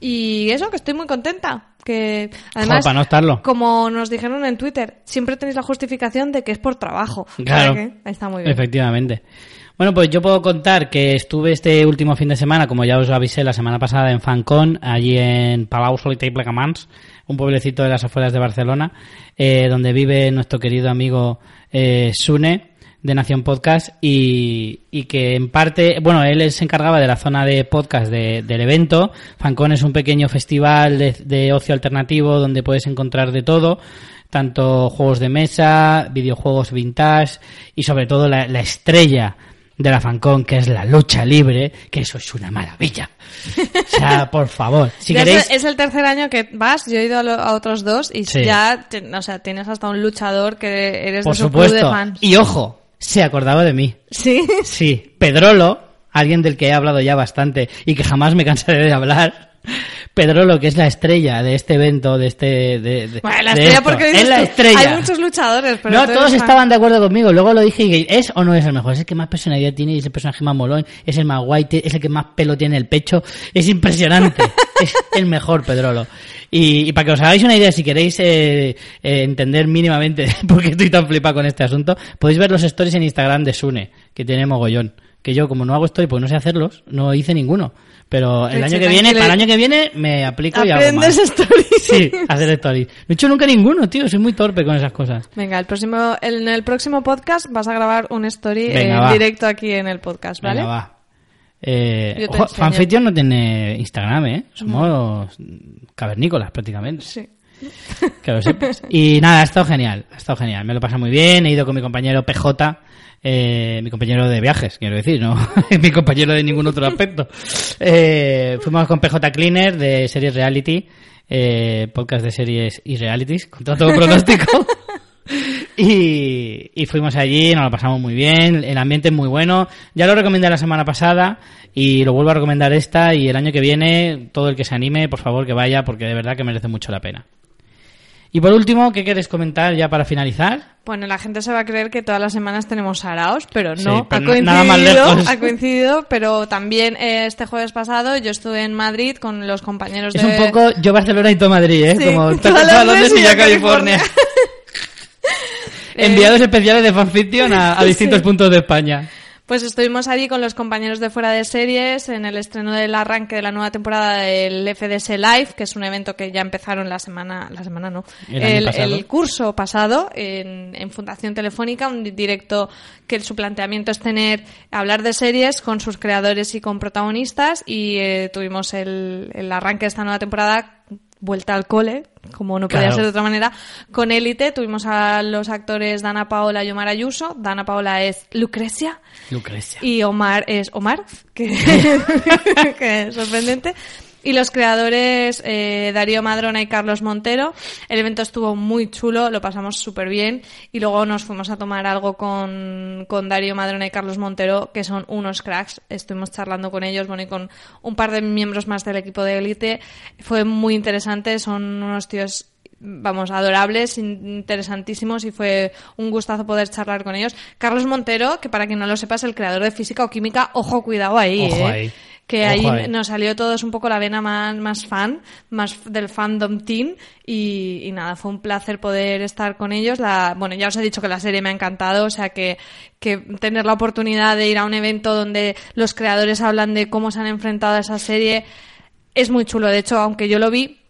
Y eso, que estoy muy contenta. Que además, para no estarlo. como nos dijeron en Twitter, siempre tenéis la justificación de que es por trabajo. Claro. Que Está muy bien. Efectivamente. Bueno, pues yo puedo contar que estuve este último fin de semana, como ya os avisé la semana pasada, en FanCon, allí en Palau Solità y Plegamans, un pueblecito de las afueras de Barcelona, eh, donde vive nuestro querido amigo eh, Sune, de Nación Podcast, y, y que en parte, bueno, él se encargaba de la zona de podcast de- del evento. FanCon es un pequeño festival de, de ocio alternativo donde puedes encontrar de todo tanto juegos de mesa, videojuegos vintage y sobre todo la, la estrella de la Fancon, que es la lucha libre, que eso es una maravilla. O sea, por favor, si queréis... es, el tercer año que vas, yo he ido a, lo- a otros dos y Sí. ya, o sea, tienes hasta un luchador que eres Por de su club de supuesto. fans. Y ojo, se acordaba de mí. Sí. Sí, Pedrolo, alguien del que he hablado ya bastante y que jamás me cansaré de hablar. Pedrolo, que es la estrella de este evento, de este... De, de- Bueno, la estrella porque es la tú, estrella. Hay muchos luchadores, pero no, todos estaban de acuerdo conmigo. Luego lo dije y ¿es o no es el mejor? Es el que más personalidad tiene y es el personaje más molón, es el más guay, es el que más pelo tiene en el pecho. Es impresionante. es el mejor, Pedrolo. Y, y para que os hagáis una idea, si queréis eh, eh, entender mínimamente por qué estoy tan flipado con este asunto, podéis ver los stories en Instagram de Sune, que tiene mogollón. Que yo, como no hago story, pues no sé hacerlos, no hice ninguno. Pero el año que viene, para el año que viene, me aplico y hago Aprendes más. stories. Sí, hacer stories. No he hecho nunca ninguno, tío. Soy muy torpe con esas cosas. Venga, el próximo, en el próximo podcast vas a grabar un story Venga, en va. directo aquí en el podcast, ¿vale? Venga, va. Eh, ojo. Fanfiction no tiene Instagram, ¿eh? Somos cavernícolas prácticamente. Sí. Que lo sepas. Y nada, ha estado genial. Ha estado genial. Me lo pasa muy bien. He ido con mi compañero PJ. Eh, mi compañero de viajes, quiero decir, no mi compañero de ningún otro aspecto. Eh, fuimos con PJ Cleaner de series reality, eh, podcast de series y realities, contra todo pronóstico. Y, y fuimos allí, nos lo pasamos muy bien, el ambiente es muy bueno. Ya lo recomendé la semana pasada y lo vuelvo a recomendar esta y el año que viene, todo el que se anime, por favor que vaya porque de verdad que merece mucho la pena. Y por último, ¿qué quieres comentar ya para finalizar? Bueno, la gente se va a creer que todas las semanas tenemos saraos, pero Sí, no, pero ha coincidido, nada más lejos. ha coincidido, pero también eh, este jueves pasado yo estuve en Madrid con los compañeros Es de... un poco yo Barcelona y tú Madrid, ¿eh? Sí, Como a Londres y y yo a yo a California. California. Eh, Enviados especiales de fanfiction a, a distintos Sí. puntos de España. Pues estuvimos allí con los compañeros de Fuera de Series en el estreno del arranque de la nueva temporada del FDS Live, que es un evento que ya empezaron la semana, la semana no, El curso pasado en, en Fundación Telefónica, un directo que su planteamiento es tener, hablar de series con sus creadores y con protagonistas y eh, tuvimos el, el arranque de esta nueva temporada vuelta al cole, como no podía Claro. ser de otra manera, con Élite tuvimos a los actores Dana Paola y Omar Ayuso. Dana Paola es Lucrecia Lucrecia. y Omar es Omar, que, que es sorprendente. Y los creadores eh, Darío Madrona y Carlos Montero. El evento estuvo muy chulo, lo pasamos súper bien. Y luego nos fuimos a tomar algo con, con Darío Madrona y Carlos Montero, que son unos cracks. Estuvimos charlando con ellos, bueno, y con un par de miembros más del equipo de Elite. Fue muy interesante, son unos tíos vamos, adorables, in- interesantísimos y fue un gustazo poder charlar con ellos. Carlos Montero, que para quien no lo sepa es el creador de Física o Química, ojo, cuidado ahí, Ojo ¿eh? ahí. Que ahí ahí. nos salió todos un poco la vena más, más fan, más del fandom teen y, y nada, fue un placer poder estar con ellos. La, bueno, ya os he dicho que la serie me ha encantado, o sea que, que tener la oportunidad de ir a un evento donde los creadores hablan de cómo se han enfrentado a esa serie es muy chulo. De hecho, aunque yo lo vi,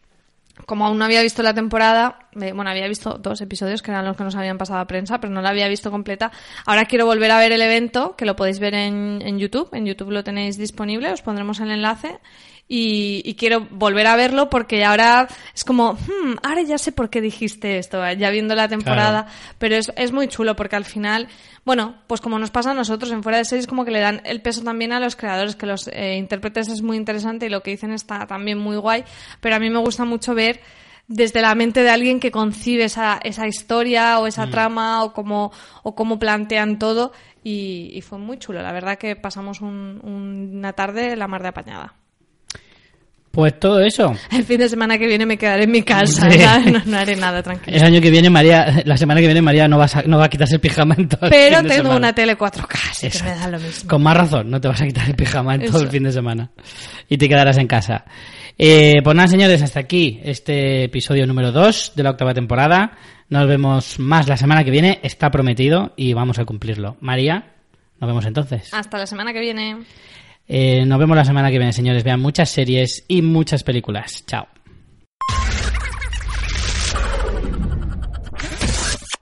como aún no había visto la temporada, bueno, había visto dos episodios que eran los que nos habían pasado a prensa, pero no la había visto completa. Ahora quiero volver a ver el evento, que lo podéis ver en, en YouTube. En YouTube lo tenéis disponible, os pondremos el enlace. Y, y quiero volver a verlo porque ahora es como, hmm, ahora ya sé por qué dijiste esto, ya viendo la temporada. Pero es, es muy chulo porque al final, bueno, pues como nos pasa a nosotros en fuera de series, como que le dan el peso también a los creadores, que los eh, intérpretes es muy interesante y lo que dicen está también muy guay. Pero a mí me gusta mucho ver desde la mente de alguien que concibe esa, esa historia o Mm. esa trama o cómo, o cómo plantean todo y, y fue muy chulo. La verdad que pasamos un- una tarde la mar de apañada. Pues todo eso. El fin de semana que viene me quedaré en mi casa, Sí. no, no haré nada, tranquilo. El año que viene, María, la semana que viene, María no va a, no va a quitarse el pijama en todo el Pero fin de tengo semana. una tele 4K, así que me da lo mismo. Con más razón, no te vas a quitar el pijama en todo Eso. el fin de semana. Y te quedarás en casa. Eh, pues nada, señores, hasta aquí este episodio número 2 de la octava temporada. Nos vemos más la semana que viene, está prometido y vamos a cumplirlo. María, nos vemos entonces. Hasta la semana que viene. Eh, nos vemos la semana que viene, señores. Vean muchas series y muchas películas. Chao.